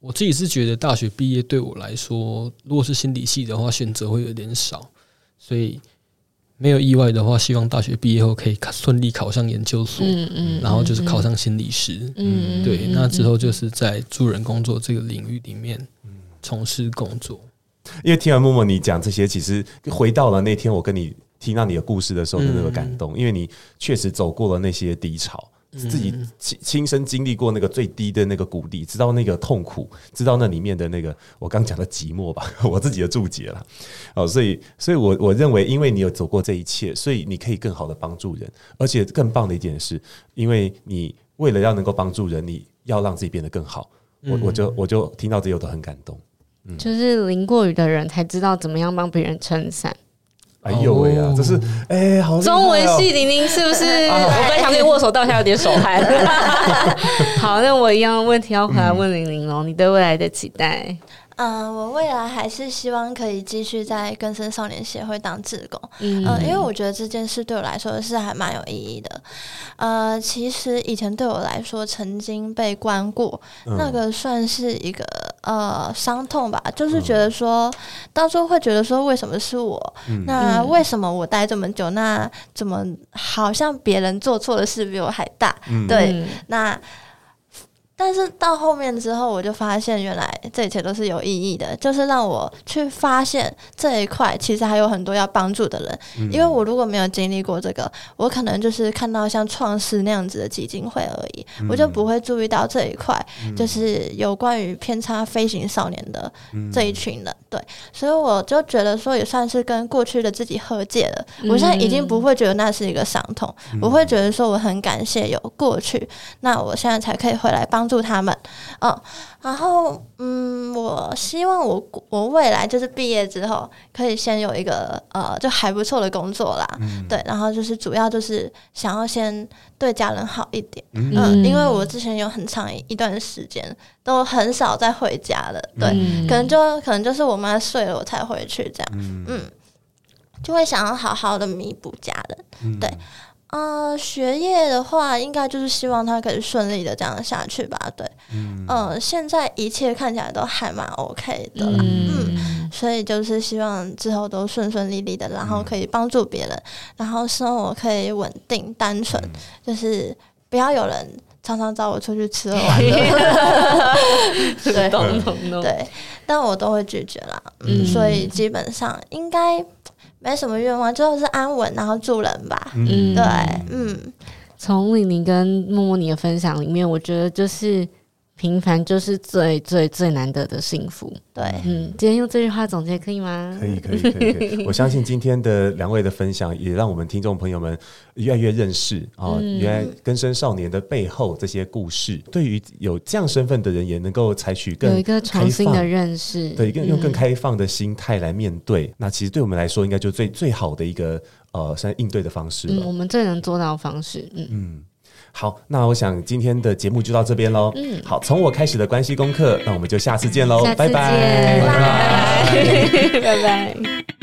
我自己是觉得大学毕业对我来说，如果是心理系的话，选择会有点少，所以没有意外的话，希望大学毕业后可以顺利考上研究所，嗯嗯，然后就是考上心理师，嗯，对，那之后就是在助人工作这个领域里面从事工作。
因为听完默默你讲这些，其实回到了那天我跟你听到你的故事的时候的那个感动，因为你确实走过了那些低潮。自己亲亲身经历过那个最低的那个谷底，知道那个痛苦，知道那里面的那个我刚讲的寂寞吧，我自己的注解了。哦，所以，所以我我认为，因为你有走过这一切，所以你可以更好的帮助人，而且更棒的一点是，因为你为了要能够帮助人，你要让自己变得更好。我我就我就听到这些我都很感动。嗯，就是淋过雨的人才知道怎么样帮别人撑伞。
哎
呦喂啊！这是哎、欸，好、喔、
中文系玲玲是不是？我本想跟你握手，到现在有点手汗。好，那我一样问题要回来问玲玲喽。你对未来的期待？
嗯，我未来还是希望可以继续在更生少年协会当志工。嗯，因为我觉得这件事对我来说是还蛮有意义的。呃，其实以前对我来说，曾经被关过，那个算是一个。呃，伤痛吧，就是觉得说，当初会觉得说，为什么是我？嗯、那为什么我待这么久？那怎么好像别人做错的事比我还大？嗯、对，那。但是到后面之后，我就发现原来这一切都是有意义的，就是让我去发现这一块其实还有很多要帮助的人。嗯、因为我如果没有经历过这个，我可能就是看到像创世那样子的基金会而已，嗯、我就不会注意到这一块，就是有关于偏差飞行少年的这一群人。对，所以我就觉得说，也算是跟过去的自己和解了。嗯、我现在已经不会觉得那是一个伤痛，嗯、我会觉得说我很感谢有过去，那我现在才可以回来帮。帮助他们，嗯，然后，嗯，我希望我我未来就是毕业之后，可以先有一个呃，就还不错的工作啦，嗯、对，然后就是主要就是想要先对家人好一点，嗯，嗯，因为我之前有很长一段时间都很少再回家了，对，嗯、可能就可能就是我妈睡了我才回去这样，嗯，嗯，就会想要好好的弥补家人，嗯、对。啊、呃，学业的话，应该就是希望他可以顺利的这样下去吧。对，嗯、呃，现在一切看起来都还蛮 OK 的啦，嗯，嗯，所以就是希望之后都顺顺利利的，然后可以帮助别人，嗯、然后生活可以稳定单纯，嗯、就是不要有人常常找我出去吃喝玩乐，对，对，但我都会拒绝啦，嗯，所以基本上应该。没什么愿望，最后是安稳，然后助人吧。嗯，对，嗯。
从玲玲跟默默你的分享里面，我觉得就是。平凡就是最最最难得的幸福。对，嗯，今天用这句话总结可以吗？
可以，可以，可以，可以。我相信今天的两位的分享，也让我们听众朋友们越来越认识啊，原来根生少年的背后这些故事，对于有这样身份的人，也能够采取更
有一个重新的认识，
对，更用更开放的心态来面对。那其实对我们来说，应该就最最好的一个呃，像应对的方式了。
我们最能做到的方式，嗯嗯。
好，那我想今天的节目就到这边喽。嗯，好，从我开始的关系功课，那我们就下次见喽，拜拜，
拜拜，拜拜。